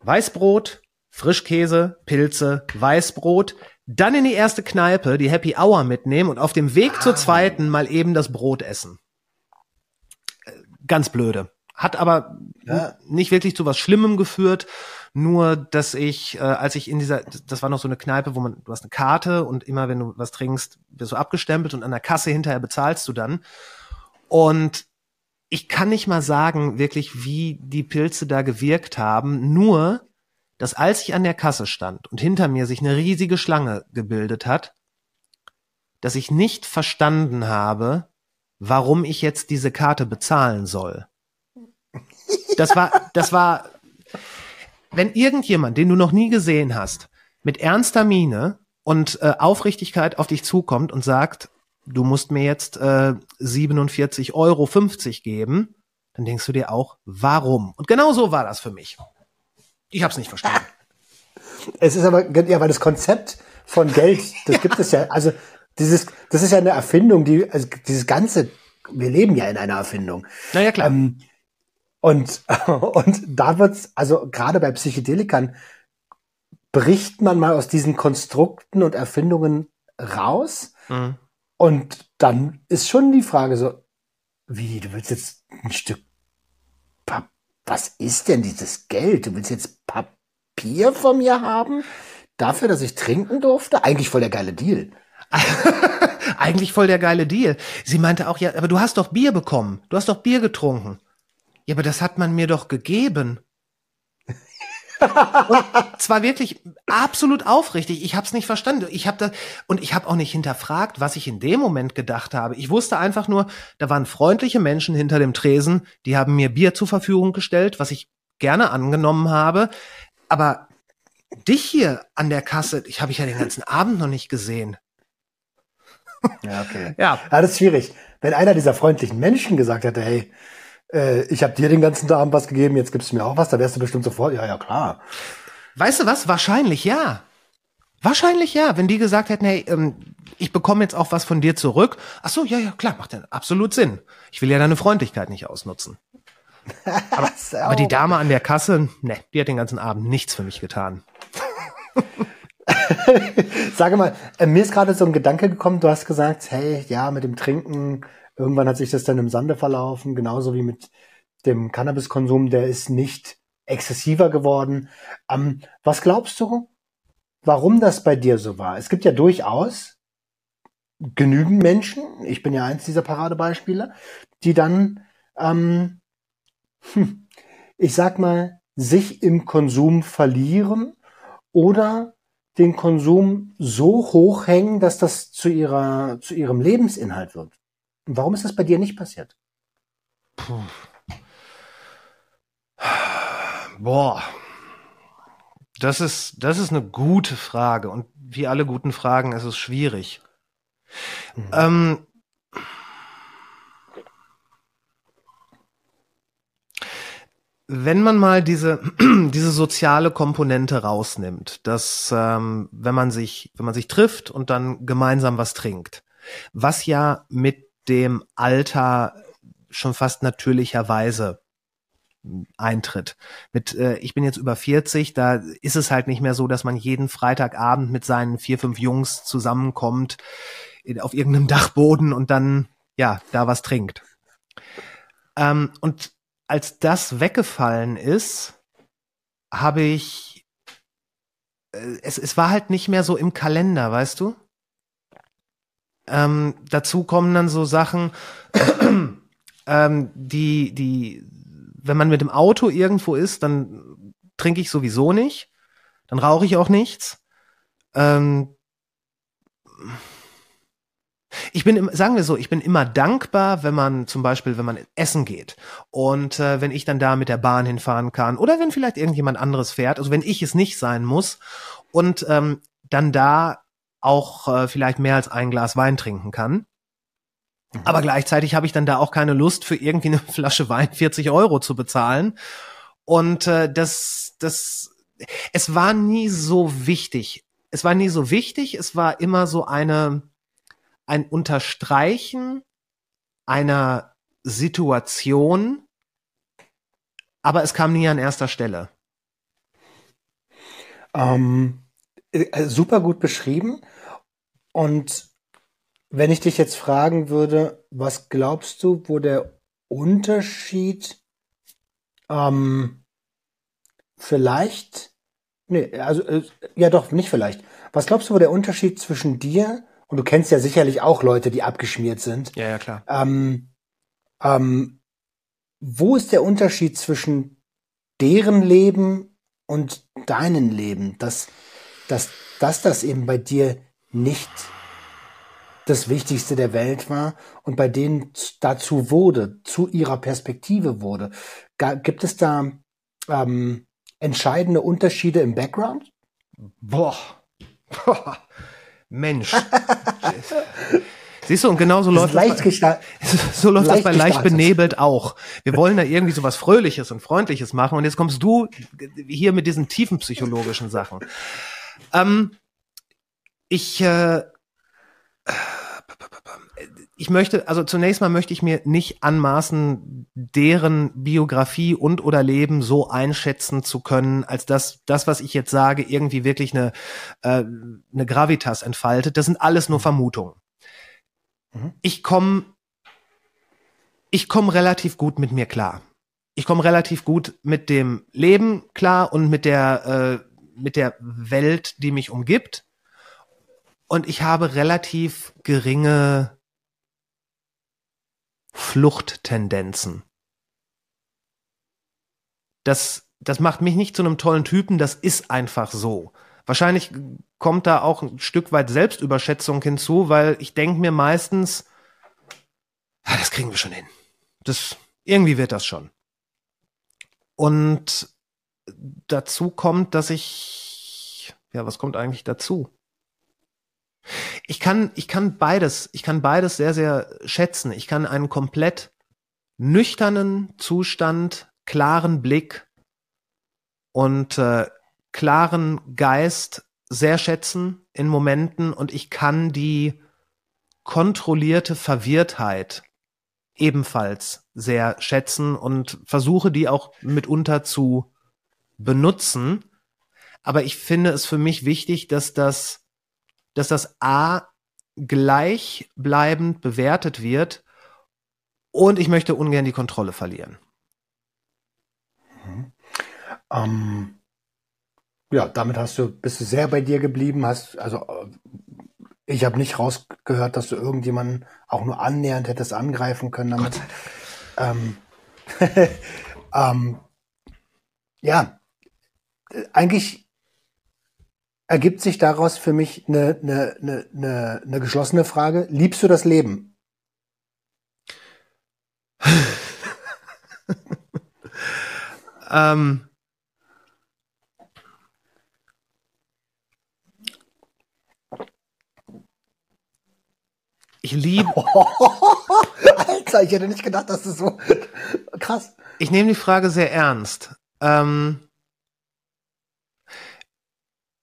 Weißbrot, Frischkäse, Pilze, Weißbrot, dann in die erste Kneipe, die Happy Hour mitnehmen und auf dem Weg ah. zur zweiten mal eben das Brot essen. Äh, ganz blöde hat aber ja. nicht wirklich zu was Schlimmem geführt. Nur, dass ich, äh, als ich in dieser, das war noch so eine Kneipe, wo man, du hast eine Karte und immer wenn du was trinkst, wirst du abgestempelt und an der Kasse hinterher bezahlst du dann. Und ich kann nicht mal sagen, wirklich, wie die Pilze da gewirkt haben. Nur, dass als ich an der Kasse stand und hinter mir sich eine riesige Schlange gebildet hat, dass ich nicht verstanden habe, warum ich jetzt diese Karte bezahlen soll. Das war, das war, wenn irgendjemand, den du noch nie gesehen hast, mit ernster Miene und äh, Aufrichtigkeit auf dich zukommt und sagt, du musst mir jetzt äh, 47,50 Euro geben, dann denkst du dir auch, warum? Und genau so war das für mich. Ich habe es nicht verstanden. Es ist aber, ja, weil das Konzept von Geld, das gibt es ja, also dieses, das ist ja eine Erfindung, die, also dieses ganze, wir leben ja in einer Erfindung. Naja, klar. Ähm, und, und da wird's, also gerade bei Psychedelikern, bricht man mal aus diesen Konstrukten und Erfindungen raus. Mhm. Und dann ist schon die Frage so, wie, du willst jetzt ein Stück Pap was ist denn dieses Geld? Du willst jetzt Papier von mir haben? Dafür, dass ich trinken durfte? Eigentlich voll der geile Deal. Eigentlich voll der geile Deal. Sie meinte auch, ja, aber du hast doch Bier bekommen. Du hast doch Bier getrunken. Ja, aber das hat man mir doch gegeben. und zwar wirklich absolut aufrichtig. Ich habe es nicht verstanden. Ich habe da und ich habe auch nicht hinterfragt, was ich in dem Moment gedacht habe. Ich wusste einfach nur, da waren freundliche Menschen hinter dem Tresen, die haben mir Bier zur Verfügung gestellt, was ich gerne angenommen habe. Aber dich hier an der Kasse, ich habe ich ja den ganzen Abend noch nicht gesehen. Ja, okay. Ja, Ja, das ist schwierig. Wenn einer dieser freundlichen Menschen gesagt hätte, hey, äh, ich habe dir den ganzen Abend was gegeben, jetzt gibst du mir auch was, da wärst du bestimmt sofort, ja, ja, klar. Weißt du was? Wahrscheinlich ja. Wahrscheinlich ja, wenn die gesagt hätten, hey, ähm, ich bekomme jetzt auch was von dir zurück. Ach so, ja, ja, klar, macht ja absolut Sinn. Ich will ja deine Freundlichkeit nicht ausnutzen. Aber, aber die Dame an der Kasse, ne, die hat den ganzen Abend nichts für mich getan. Sage mal, äh, mir ist gerade so ein Gedanke gekommen, du hast gesagt, hey, ja, mit dem Trinken, irgendwann hat sich das dann im Sande verlaufen, genauso wie mit dem Cannabiskonsum, der ist nicht exzessiver geworden. Ähm, was glaubst du, warum das bei dir so war? Es gibt ja durchaus genügend Menschen, ich bin ja eins dieser Paradebeispiele, die dann, ähm, hm, ich sag mal, sich im Konsum verlieren oder den Konsum so hochhängen, dass das zu ihrer, zu ihrem Lebensinhalt wird. Warum ist das bei dir nicht passiert? Boah. Das ist, das ist eine gute Frage. Und wie alle guten Fragen ist es schwierig. Ähm, wenn man mal diese, diese soziale Komponente rausnimmt, dass ähm, wenn man sich, wenn man sich trifft und dann gemeinsam was trinkt, was ja mit dem Alter schon fast natürlicherweise eintritt. Mit äh, ich bin jetzt über 40, da ist es halt nicht mehr so, dass man jeden Freitagabend mit seinen vier, fünf Jungs zusammenkommt auf irgendeinem Dachboden und dann ja da was trinkt. Ähm, und als das weggefallen ist, habe ich äh, es, es war halt nicht mehr so im Kalender, weißt du? Ähm, dazu kommen dann so Sachen, ähm, die, die, wenn man mit dem Auto irgendwo ist, dann trinke ich sowieso nicht, dann rauche ich auch nichts. Ähm, ich bin, sagen wir so, ich bin immer dankbar, wenn man zum Beispiel, wenn man essen geht und äh, wenn ich dann da mit der Bahn hinfahren kann oder wenn vielleicht irgendjemand anderes fährt, also wenn ich es nicht sein muss und ähm, dann da auch äh, vielleicht mehr als ein Glas Wein trinken kann. Aber gleichzeitig habe ich dann da auch keine Lust für irgendwie eine Flasche Wein 40 Euro zu bezahlen. Und äh, das, das, es war nie so wichtig. Es war nie so wichtig. Es war immer so eine, ein Unterstreichen einer Situation, aber es kam nie an erster Stelle. Ähm, äh, super gut beschrieben. Und wenn ich dich jetzt fragen würde, was glaubst du, wo der Unterschied ähm, vielleicht, nee, also äh, ja doch, nicht vielleicht. Was glaubst du, wo der Unterschied zwischen dir und du kennst ja sicherlich auch Leute, die abgeschmiert sind, Ja, ja, klar. ähm, ähm, wo ist der Unterschied zwischen deren Leben und deinem Leben? Dass, dass, dass das eben bei dir nicht das Wichtigste der Welt war und bei denen dazu wurde, zu ihrer Perspektive wurde. Gibt es da ähm, entscheidende Unterschiede im Background? Boah. Boah. Mensch. Siehst du, und genauso läuft leicht das, bei, so läuft leicht das bei leicht benebelt auch. Wir wollen da irgendwie so was Fröhliches und Freundliches machen und jetzt kommst du hier mit diesen tiefen psychologischen Sachen. Ähm, ich, äh, ich möchte, also zunächst mal möchte ich mir nicht anmaßen, deren Biografie und oder Leben so einschätzen zu können, als dass das, was ich jetzt sage, irgendwie wirklich eine, äh, eine Gravitas entfaltet. Das sind alles nur Vermutungen. Mhm. Ich komme ich komme relativ gut mit mir klar. Ich komme relativ gut mit dem Leben klar und mit der äh, mit der Welt, die mich umgibt. Und ich habe relativ geringe Fluchttendenzen. Das, das macht mich nicht zu einem tollen Typen, das ist einfach so. Wahrscheinlich kommt da auch ein Stück weit Selbstüberschätzung hinzu, weil ich denke mir meistens, ja, das kriegen wir schon hin. Das, irgendwie wird das schon. Und dazu kommt, dass ich, ja, was kommt eigentlich dazu? Ich kann, ich kann beides, ich kann beides sehr, sehr schätzen. Ich kann einen komplett nüchternen Zustand, klaren Blick und äh, klaren Geist sehr schätzen in Momenten und ich kann die kontrollierte Verwirrtheit ebenfalls sehr schätzen und versuche die auch mitunter zu benutzen. Aber ich finde es für mich wichtig, dass das, dass das A gleichbleibend bewertet wird und ich möchte ungern die Kontrolle verlieren. Mhm. Ähm, ja, damit hast du, bist du sehr bei dir geblieben, hast, also äh, ich habe nicht rausgehört, dass du irgendjemanden auch nur annähernd hättest angreifen können damit. Ähm, ähm, ja, eigentlich ergibt sich daraus für mich eine, eine, eine, eine, eine geschlossene Frage. Liebst du das Leben? ähm, Ich liebe. Alter, ich hätte nicht gedacht, dass das so krass. Ich nehme die Frage sehr ernst. Ähm,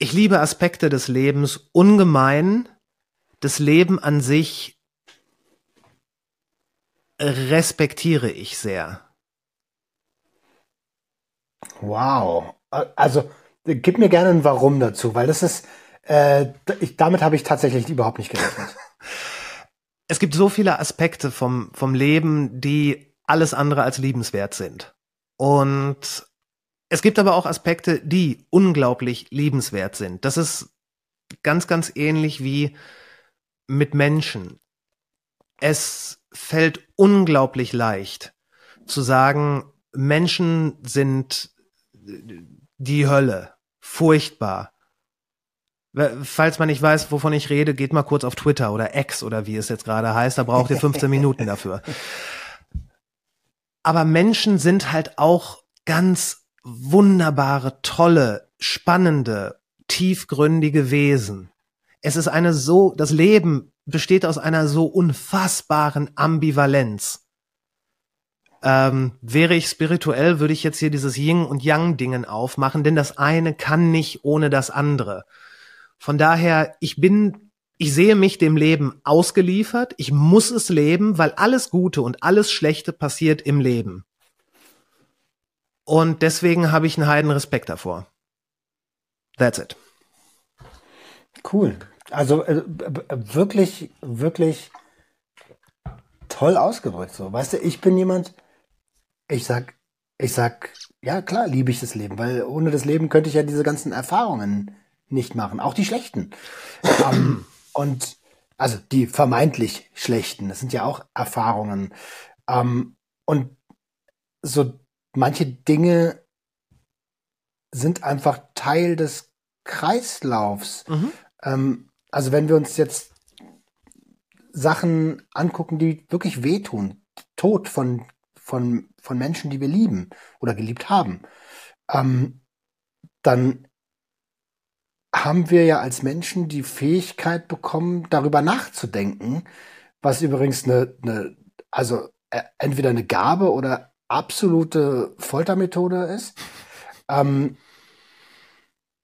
ich liebe Aspekte des Lebens ungemein. Das Leben an sich respektiere ich sehr. Wow. Also, gib mir gerne ein Warum dazu, weil das ist, äh, ich, damit habe ich tatsächlich überhaupt nicht gerechnet. es gibt so viele Aspekte vom, vom Leben, die alles andere als liebenswert sind. Und es gibt aber auch Aspekte, die unglaublich liebenswert sind. Das ist ganz, ganz ähnlich wie mit Menschen. Es fällt unglaublich leicht zu sagen, Menschen sind die Hölle, furchtbar, Falls man nicht weiß, wovon ich rede, geht mal kurz auf Twitter oder X oder wie es jetzt gerade heißt. Da braucht ihr 15 Minuten dafür. Aber Menschen sind halt auch ganz wunderbare, tolle, spannende, tiefgründige Wesen. Es ist eine so, das Leben besteht aus einer so unfassbaren Ambivalenz. Ähm, wäre ich spirituell, würde ich jetzt hier dieses Yin und Yang Dingen aufmachen, denn das eine kann nicht ohne das andere. Von daher, ich bin, ich sehe mich dem Leben ausgeliefert. Ich muss es leben, weil alles Gute und alles Schlechte passiert im Leben. Und deswegen habe ich einen heiden Respekt davor. That's it. Cool. Also äh, wirklich, wirklich toll ausgedrückt. So, weißt du, ich bin jemand. Ich sag, ich sag, ja klar, liebe ich das Leben, weil ohne das Leben könnte ich ja diese ganzen Erfahrungen nicht machen, auch die schlechten. ähm, und also die vermeintlich schlechten, das sind ja auch Erfahrungen. Ähm, und so manche Dinge sind einfach Teil des Kreislaufs. Mhm. Ähm, also wenn wir uns jetzt Sachen angucken, die wirklich wehtun. Tod von, von, von Menschen, die wir lieben oder geliebt haben. Ähm, dann haben wir ja als Menschen die Fähigkeit bekommen, darüber nachzudenken, was übrigens eine, eine also äh, entweder eine Gabe oder absolute Foltermethode ist. Ähm,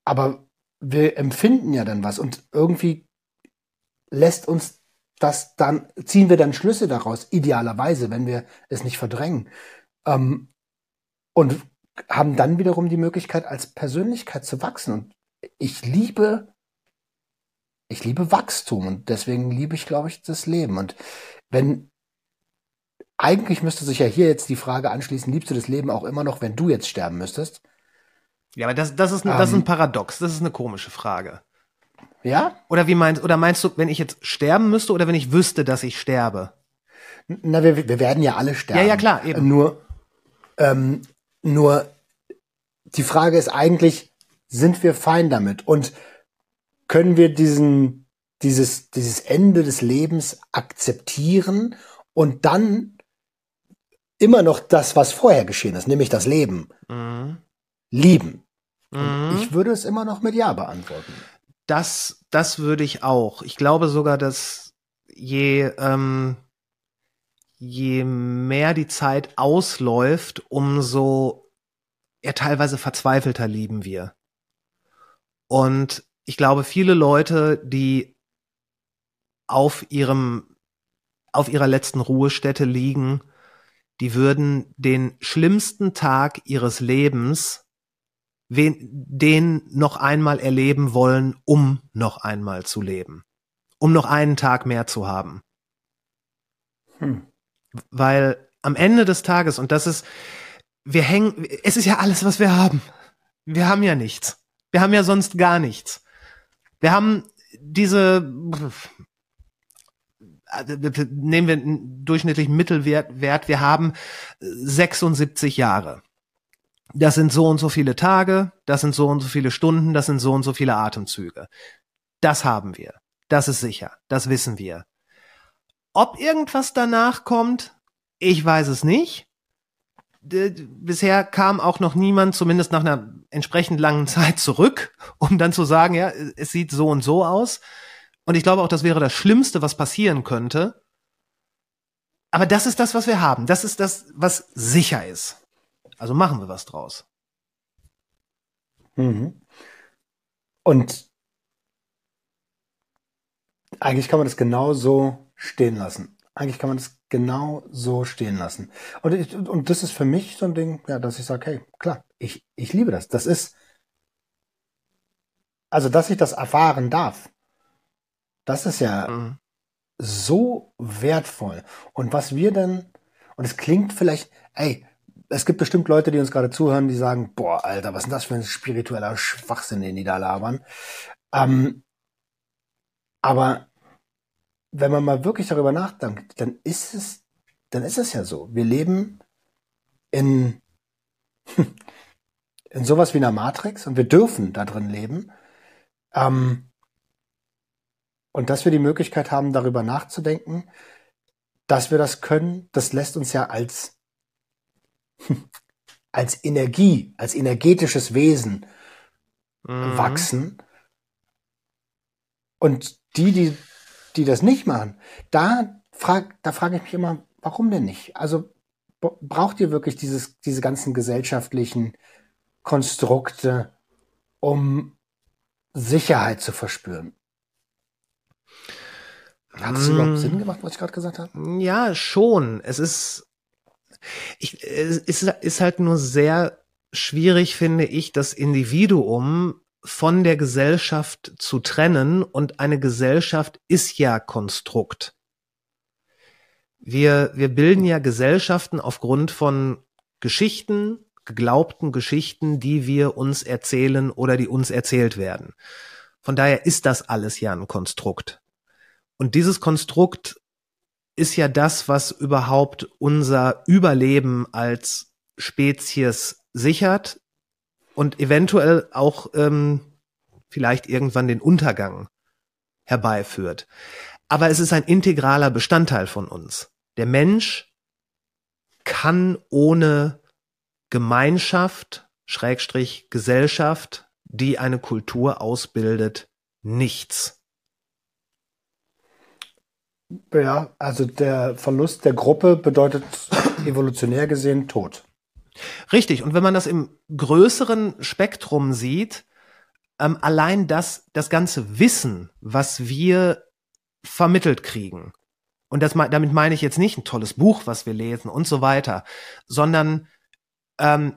aber wir empfinden ja dann was und irgendwie lässt uns das dann, ziehen wir dann Schlüsse daraus, idealerweise, wenn wir es nicht verdrängen. Ähm, und haben dann wiederum die Möglichkeit, als Persönlichkeit zu wachsen. Und ich liebe, ich liebe Wachstum und deswegen liebe ich, glaube ich, das Leben. Und wenn, eigentlich müsste sich ja hier jetzt die Frage anschließen, liebst du das Leben auch immer noch, wenn du jetzt sterben müsstest? Ja, aber das, das ist, ein, das ist ein ähm. Paradox. Das ist eine komische Frage. Ja? Oder wie meinst, oder meinst du, wenn ich jetzt sterben müsste oder wenn ich wüsste, dass ich sterbe? Na, wir, wir werden ja alle sterben. Ja, ja, klar, eben. Nur, ähm, nur die Frage ist eigentlich, sind wir fein damit? Und können wir diesen, dieses, dieses Ende des Lebens akzeptieren und dann immer noch das, was vorher geschehen ist, nämlich das Leben, mhm. lieben? Mhm. ich würde es immer noch mit Ja beantworten. Das, das würde ich auch. Ich glaube sogar, dass je, ähm, je mehr die Zeit ausläuft, umso ja teilweise verzweifelter lieben wir. Und ich glaube, viele Leute, die auf ihrem, auf ihrer letzten Ruhestätte liegen, die würden den schlimmsten Tag ihres Lebens den noch einmal erleben wollen, um noch einmal zu leben. Um noch einen Tag mehr zu haben. Hm. Weil am Ende des Tages, und das ist, wir hängen, es ist ja alles, was wir haben. Wir haben ja nichts. Wir haben ja sonst gar nichts. Wir haben diese, nehmen wir einen durchschnittlichen Mittelwert, Wert, wir haben 76 Jahre. Das sind so und so viele Tage, das sind so und so viele Stunden, das sind so und so viele Atemzüge. Das haben wir. Das ist sicher. Das wissen wir. Ob irgendwas danach kommt, ich weiß es nicht bisher kam auch noch niemand, zumindest nach einer entsprechend langen Zeit, zurück, um dann zu sagen, ja, es sieht so und so aus. Und ich glaube auch, das wäre das Schlimmste, was passieren könnte. Aber das ist das, was wir haben. Das ist das, was sicher ist. Also machen wir was draus. Mhm. Und eigentlich kann man das genau so stehen lassen. Eigentlich kann man das genau so stehen lassen. Und, ich, und das ist für mich so ein Ding, ja, dass ich sage, hey, klar, ich, ich liebe das. Das ist, also, dass ich das erfahren darf, das ist ja mhm. so wertvoll. Und was wir denn, und es klingt vielleicht, ey, es gibt bestimmt Leute, die uns gerade zuhören, die sagen, boah, Alter, was ist denn das für ein spiritueller Schwachsinn, den die da labern. Ähm, aber wenn man mal wirklich darüber nachdenkt, dann ist es, dann ist es ja so. Wir leben in, in sowas wie einer Matrix und wir dürfen da drin leben. Ähm, und dass wir die Möglichkeit haben, darüber nachzudenken, dass wir das können, das lässt uns ja als, als Energie, als energetisches Wesen mhm. wachsen. Und die, die die das nicht machen, da frag, da frage ich mich immer, warum denn nicht? Also braucht ihr wirklich dieses, diese ganzen gesellschaftlichen Konstrukte, um Sicherheit zu verspüren? Hat es überhaupt Sinn gemacht, was ich gerade gesagt habe? Ja, schon. Es ist, ich, es ist, ist halt nur sehr schwierig, finde ich, das Individuum von der Gesellschaft zu trennen und eine Gesellschaft ist ja Konstrukt. Wir, wir bilden ja Gesellschaften aufgrund von Geschichten, geglaubten Geschichten, die wir uns erzählen oder die uns erzählt werden. Von daher ist das alles ja ein Konstrukt. Und dieses Konstrukt ist ja das, was überhaupt unser Überleben als Spezies sichert, und eventuell auch ähm, vielleicht irgendwann den Untergang herbeiführt. aber es ist ein integraler Bestandteil von uns. Der Mensch kann ohne Gemeinschaft, Schrägstrich Gesellschaft, die eine Kultur ausbildet, nichts. Ja, also der Verlust der Gruppe bedeutet evolutionär gesehen Tod. Richtig. Und wenn man das im größeren Spektrum sieht, ähm, allein das, das ganze Wissen, was wir vermittelt kriegen, und das, damit meine ich jetzt nicht ein tolles Buch, was wir lesen und so weiter, sondern ähm,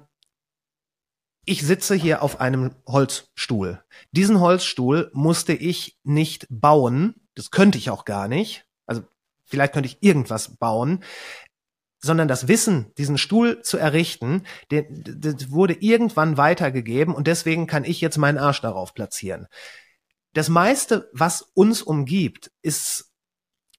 ich sitze hier auf einem Holzstuhl. Diesen Holzstuhl musste ich nicht bauen, das könnte ich auch gar nicht. Vielleicht könnte ich irgendwas bauen sondern das Wissen, diesen Stuhl zu errichten, das wurde irgendwann weitergegeben und deswegen kann ich jetzt meinen Arsch darauf platzieren. Das meiste, was uns umgibt, ist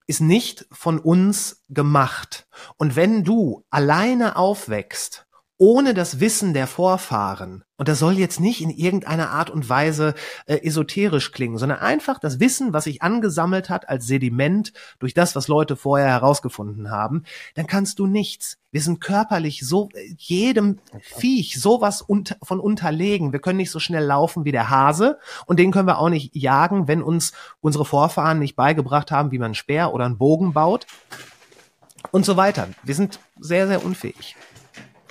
ist nicht von uns gemacht. Und wenn du alleine aufwächst ohne das Wissen der Vorfahren, und das soll jetzt nicht in irgendeiner Art und Weise äh, esoterisch klingen, sondern einfach das Wissen, was sich angesammelt hat als Sediment durch das, was Leute vorher herausgefunden haben, dann kannst du nichts. Wir sind körperlich so jedem Viech sowas unter, von unterlegen. Wir können nicht so schnell laufen wie der Hase und den können wir auch nicht jagen, wenn uns unsere Vorfahren nicht beigebracht haben, wie man einen Speer oder einen Bogen baut und so weiter. Wir sind sehr, sehr unfähig.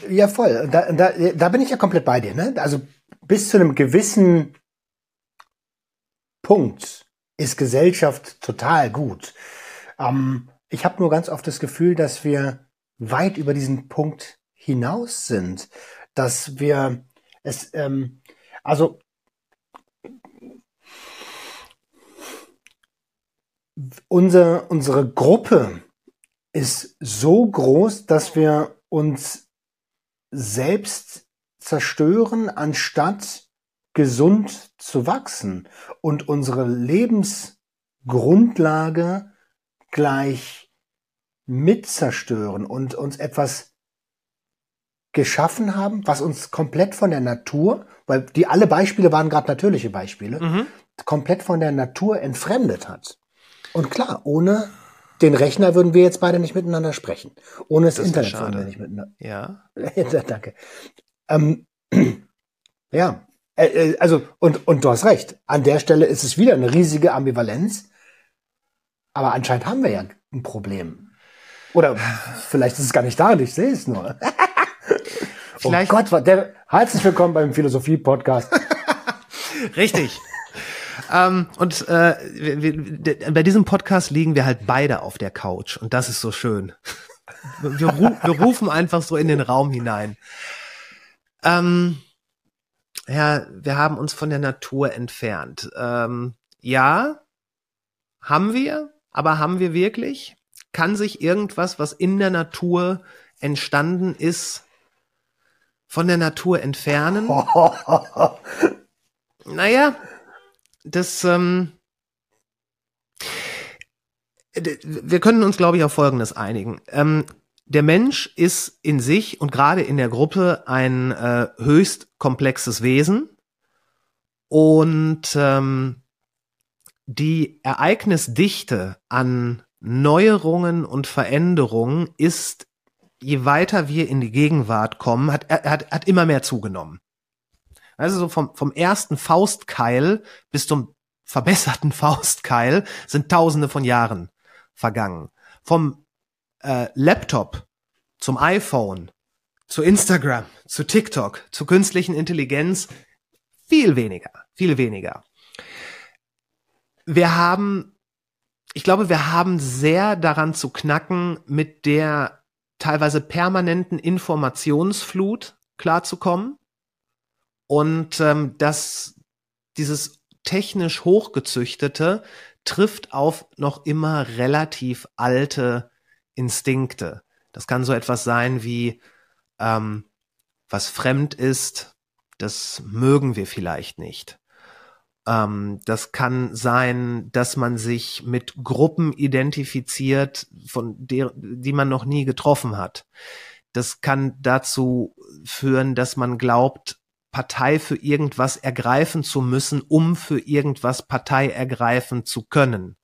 Ja, voll. Da, da, da bin ich ja komplett bei dir. Ne? Also bis zu einem gewissen Punkt ist Gesellschaft total gut. Ähm, ich habe nur ganz oft das Gefühl, dass wir weit über diesen Punkt hinaus sind, dass wir es, ähm, also unsere, unsere Gruppe ist so groß, dass wir uns selbst zerstören, anstatt gesund zu wachsen und unsere Lebensgrundlage gleich mit zerstören und uns etwas geschaffen haben, was uns komplett von der Natur, weil die alle Beispiele waren gerade natürliche Beispiele, mhm. komplett von der Natur entfremdet hat. Und klar, ohne den Rechner würden wir jetzt beide nicht miteinander sprechen. Ohne das, das Internet würden wir nicht miteinander. Ja. Danke. Ähm, ja. Äh, äh, also, und, und du hast recht. An der Stelle ist es wieder eine riesige Ambivalenz. Aber anscheinend haben wir ja ein Problem. Oder vielleicht ist es gar nicht da und ich sehe es nur. oh Gott, der, herzlich willkommen beim Philosophie-Podcast. Richtig. Ähm, und äh, wir, bei diesem Podcast liegen wir halt beide auf der Couch und das ist so schön. Wir, ru wir rufen einfach so in den Raum hinein. Ähm, ja, wir haben uns von der Natur entfernt. Ähm, ja, haben wir, aber haben wir wirklich? Kann sich irgendwas, was in der Natur entstanden ist, von der Natur entfernen? naja, das, ähm, wir können uns, glaube ich, auf Folgendes einigen. Ähm, der Mensch ist in sich und gerade in der Gruppe ein äh, höchst komplexes Wesen und ähm, die Ereignisdichte an Neuerungen und Veränderungen ist, je weiter wir in die Gegenwart kommen, hat, hat, hat immer mehr zugenommen. Also so vom, vom ersten Faustkeil bis zum verbesserten Faustkeil sind tausende von Jahren vergangen. Vom äh, Laptop zum iPhone, zu Instagram, zu TikTok, zu künstlichen Intelligenz viel weniger, viel weniger. Wir haben, ich glaube, wir haben sehr daran zu knacken, mit der teilweise permanenten Informationsflut klarzukommen und ähm, dass dieses technisch hochgezüchtete trifft auf noch immer relativ alte Instinkte. Das kann so etwas sein wie, ähm, was fremd ist, das mögen wir vielleicht nicht. Ähm, das kann sein, dass man sich mit Gruppen identifiziert, von der, die man noch nie getroffen hat. Das kann dazu führen, dass man glaubt, Partei für irgendwas ergreifen zu müssen, um für irgendwas Partei ergreifen zu können.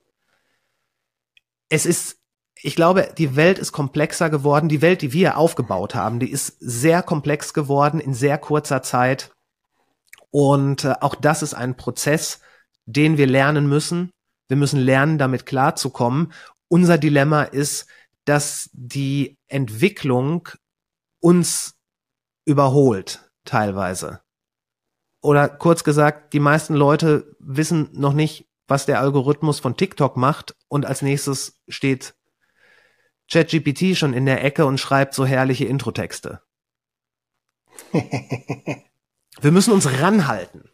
es ist, ich glaube, die Welt ist komplexer geworden. Die Welt, die wir aufgebaut haben, die ist sehr komplex geworden in sehr kurzer Zeit. Und äh, auch das ist ein Prozess, den wir lernen müssen. Wir müssen lernen, damit klarzukommen. Unser Dilemma ist, dass die Entwicklung uns überholt, teilweise. Oder kurz gesagt, die meisten Leute wissen noch nicht, was der Algorithmus von TikTok macht und als nächstes steht ChatGPT schon in der Ecke und schreibt so herrliche Introtexte. Wir müssen uns ranhalten.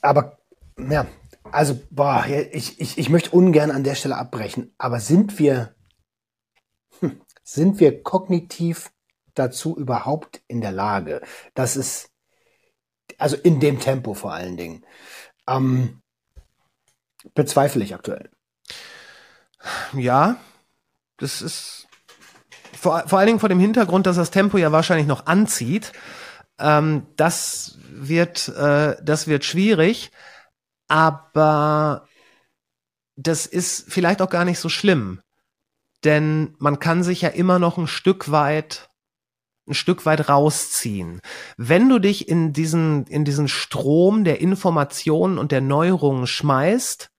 Aber, ja, also, boah, ich, ich, ich möchte ungern an der Stelle abbrechen, aber sind wir, hm, sind wir kognitiv dazu überhaupt in der Lage? Das ist, also in dem Tempo vor allen Dingen. Ähm, bezweifle ich aktuell. Ja, das ist vor, vor allen Dingen vor dem Hintergrund, dass das Tempo ja wahrscheinlich noch anzieht. Ähm, das wird, äh, das wird schwierig, aber das ist vielleicht auch gar nicht so schlimm, denn man kann sich ja immer noch ein Stück weit ein Stück weit rausziehen. Wenn du dich in diesen, in diesen Strom der Informationen und der Neuerungen schmeißt,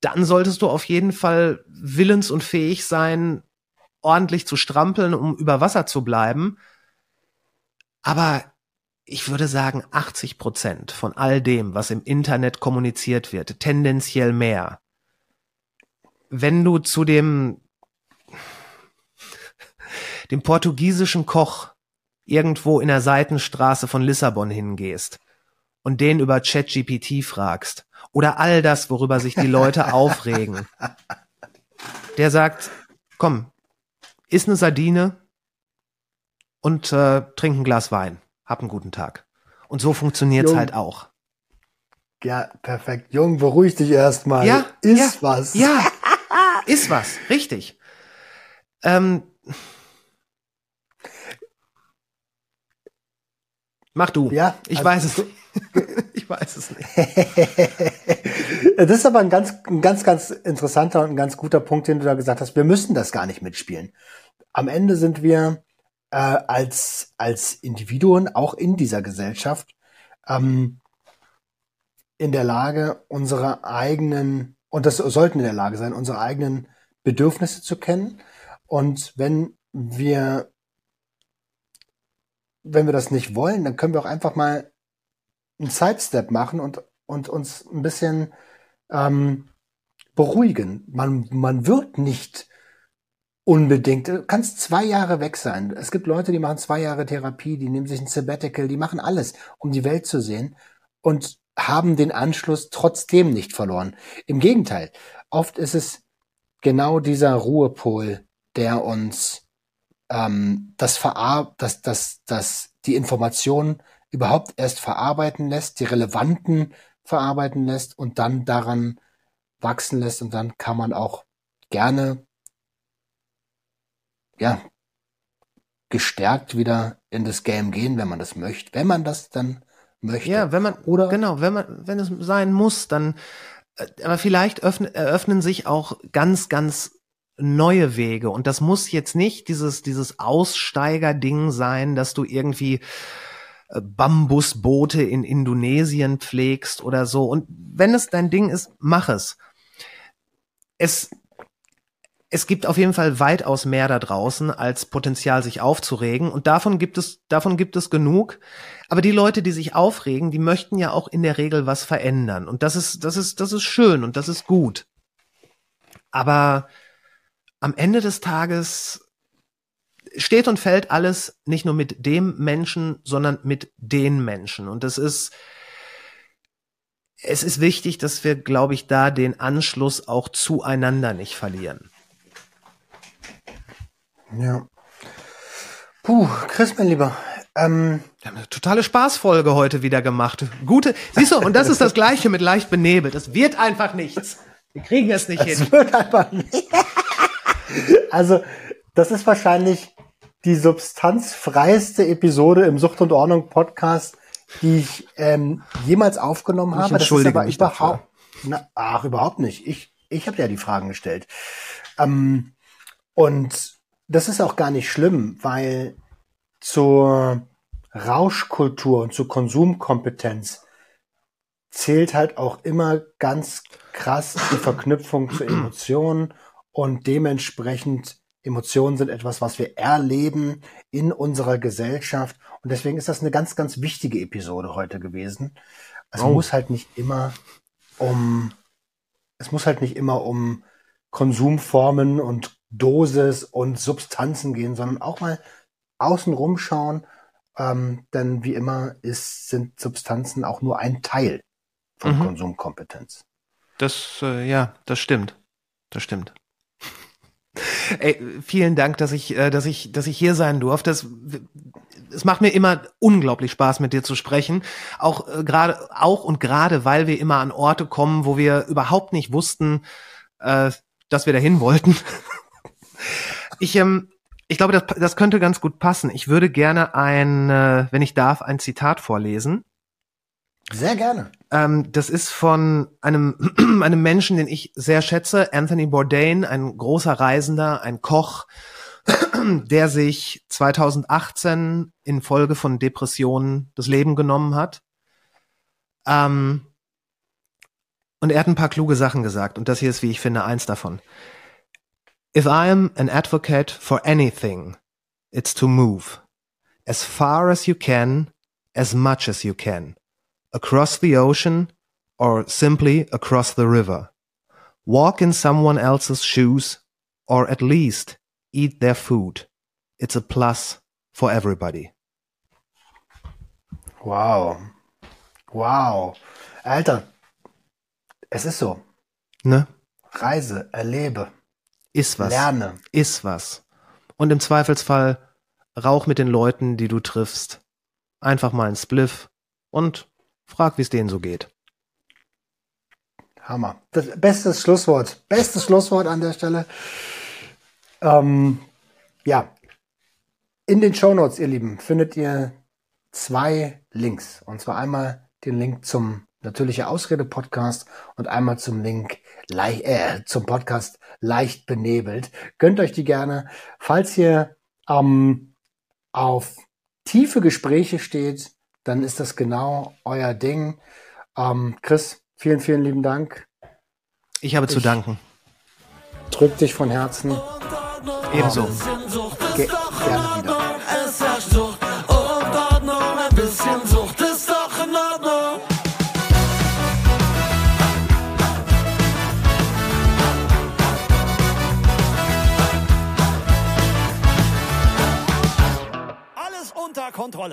dann solltest du auf jeden Fall willens und fähig sein, ordentlich zu strampeln, um über Wasser zu bleiben. Aber ich würde sagen, 80 Prozent von all dem, was im Internet kommuniziert wird, tendenziell mehr. Wenn du zu dem dem portugiesischen Koch irgendwo in der Seitenstraße von Lissabon hingehst und den über ChatGPT fragst oder all das, worüber sich die Leute aufregen, der sagt, komm, iss eine Sardine und äh, trink ein Glas Wein. Hab einen guten Tag. Und so funktioniert's Jung. halt auch. Ja, perfekt. Jung, beruhig dich erstmal. Ja, ist ja, was. Ja, ist was, richtig. Ähm, Mach du. Ja. Ich also, weiß es. ich weiß es nicht. das ist aber ein ganz, ein ganz, ganz interessanter und ein ganz guter Punkt, den du da gesagt hast. Wir müssen das gar nicht mitspielen. Am Ende sind wir äh, als, als Individuen, auch in dieser Gesellschaft, ähm, in der Lage, unsere eigenen, und das sollten in der Lage sein, unsere eigenen Bedürfnisse zu kennen. Und wenn wir wenn wir das nicht wollen, dann können wir auch einfach mal einen Sidestep machen und, und uns ein bisschen ähm, beruhigen. Man, man wird nicht unbedingt, du kannst zwei Jahre weg sein. Es gibt Leute, die machen zwei Jahre Therapie, die nehmen sich ein Sabbatical, die machen alles, um die Welt zu sehen und haben den Anschluss trotzdem nicht verloren. Im Gegenteil, oft ist es genau dieser Ruhepol, der uns ähm, das, Verar das, das, das die Informationen überhaupt erst verarbeiten lässt, die relevanten verarbeiten lässt und dann daran wachsen lässt und dann kann man auch gerne ja gestärkt wieder in das Game gehen, wenn man das möchte, wenn man das dann möchte. Ja, wenn man oder genau, wenn man wenn es sein muss, dann äh, aber vielleicht öffnen, eröffnen sich auch ganz ganz neue Wege. Und das muss jetzt nicht dieses, dieses Aussteiger-Ding sein, dass du irgendwie äh, Bambusboote in Indonesien pflegst oder so. Und wenn es dein Ding ist, mach es. Es, es gibt auf jeden Fall weitaus mehr da draußen als Potenzial, sich aufzuregen. Und davon gibt es, davon gibt es genug. Aber die Leute, die sich aufregen, die möchten ja auch in der Regel was verändern. Und das ist, das ist, das ist schön und das ist gut. Aber am Ende des Tages steht und fällt alles nicht nur mit dem Menschen, sondern mit den Menschen. Und es ist, es ist wichtig, dass wir, glaube ich, da den Anschluss auch zueinander nicht verlieren. Ja. Puh, Chris, mein Lieber. Ähm, wir haben eine totale Spaßfolge heute wieder gemacht. Gute, siehst du, und das ist das Gleiche mit leicht benebelt. Es wird einfach nichts. Wir kriegen es nicht es hin. Es wird einfach nicht. Also, das ist wahrscheinlich die substanzfreiste Episode im Sucht und Ordnung Podcast, die ich ähm, jemals aufgenommen ich habe. Das ist aber überhaupt, na, ach, überhaupt nicht. Ich, Ich habe ja die Fragen gestellt. Ähm, und das ist auch gar nicht schlimm, weil zur Rauschkultur und zur Konsumkompetenz zählt halt auch immer ganz krass die Verknüpfung zu Emotionen und dementsprechend Emotionen sind etwas, was wir erleben in unserer Gesellschaft und deswegen ist das eine ganz, ganz wichtige Episode heute gewesen. Es oh. muss halt nicht immer um, es muss halt nicht immer um Konsumformen und Dosis und Substanzen gehen, sondern auch mal außen rumschauen, ähm, denn wie immer ist, sind Substanzen auch nur ein Teil von mhm. Konsumkompetenz. Das, äh, ja, das stimmt. Das stimmt. Ey, vielen Dank, dass ich, äh, dass ich, dass ich hier sein durfte. Es, es macht mir immer unglaublich Spaß, mit dir zu sprechen. Auch äh, gerade, auch und gerade, weil wir immer an Orte kommen, wo wir überhaupt nicht wussten, äh, dass wir dahin wollten. ich, ähm, ich glaube, das, das könnte ganz gut passen. Ich würde gerne ein, äh, wenn ich darf, ein Zitat vorlesen. Sehr gerne. Ähm, das ist von einem, einem Menschen, den ich sehr schätze, Anthony Bourdain, ein großer Reisender, ein Koch, der sich 2018 infolge von Depressionen das Leben genommen hat. Ähm, und er hat ein paar kluge Sachen gesagt und das hier ist, wie ich finde, eins davon. If I am an advocate for anything, it's to move. As far as you can, as much as you can. Across the ocean or simply across the river. Walk in someone else's shoes or at least eat their food. It's a plus for everybody. Wow. Wow. Alter, es ist so. Ne? Reise, erlebe. Ist was. Lerne. Ist was. Und im Zweifelsfall rauch mit den Leuten, die du triffst. Einfach mal ein Spliff und frag, wie es denen so geht. Hammer. Das bestes Schlusswort. Bestes Schlusswort an der Stelle. Ähm, ja. In den Show Notes, ihr Lieben, findet ihr zwei Links. Und zwar einmal den Link zum Natürliche Ausrede Podcast und einmal zum Link äh, zum Podcast leicht benebelt. Gönnt euch die gerne. Falls ihr ähm, auf tiefe Gespräche steht, dann ist das genau euer Ding. Ähm, Chris, vielen, vielen lieben Dank. Ich habe ich zu danken. Drück dich von Herzen. Ebenso. Ge gerne wieder. unter Kontrolle.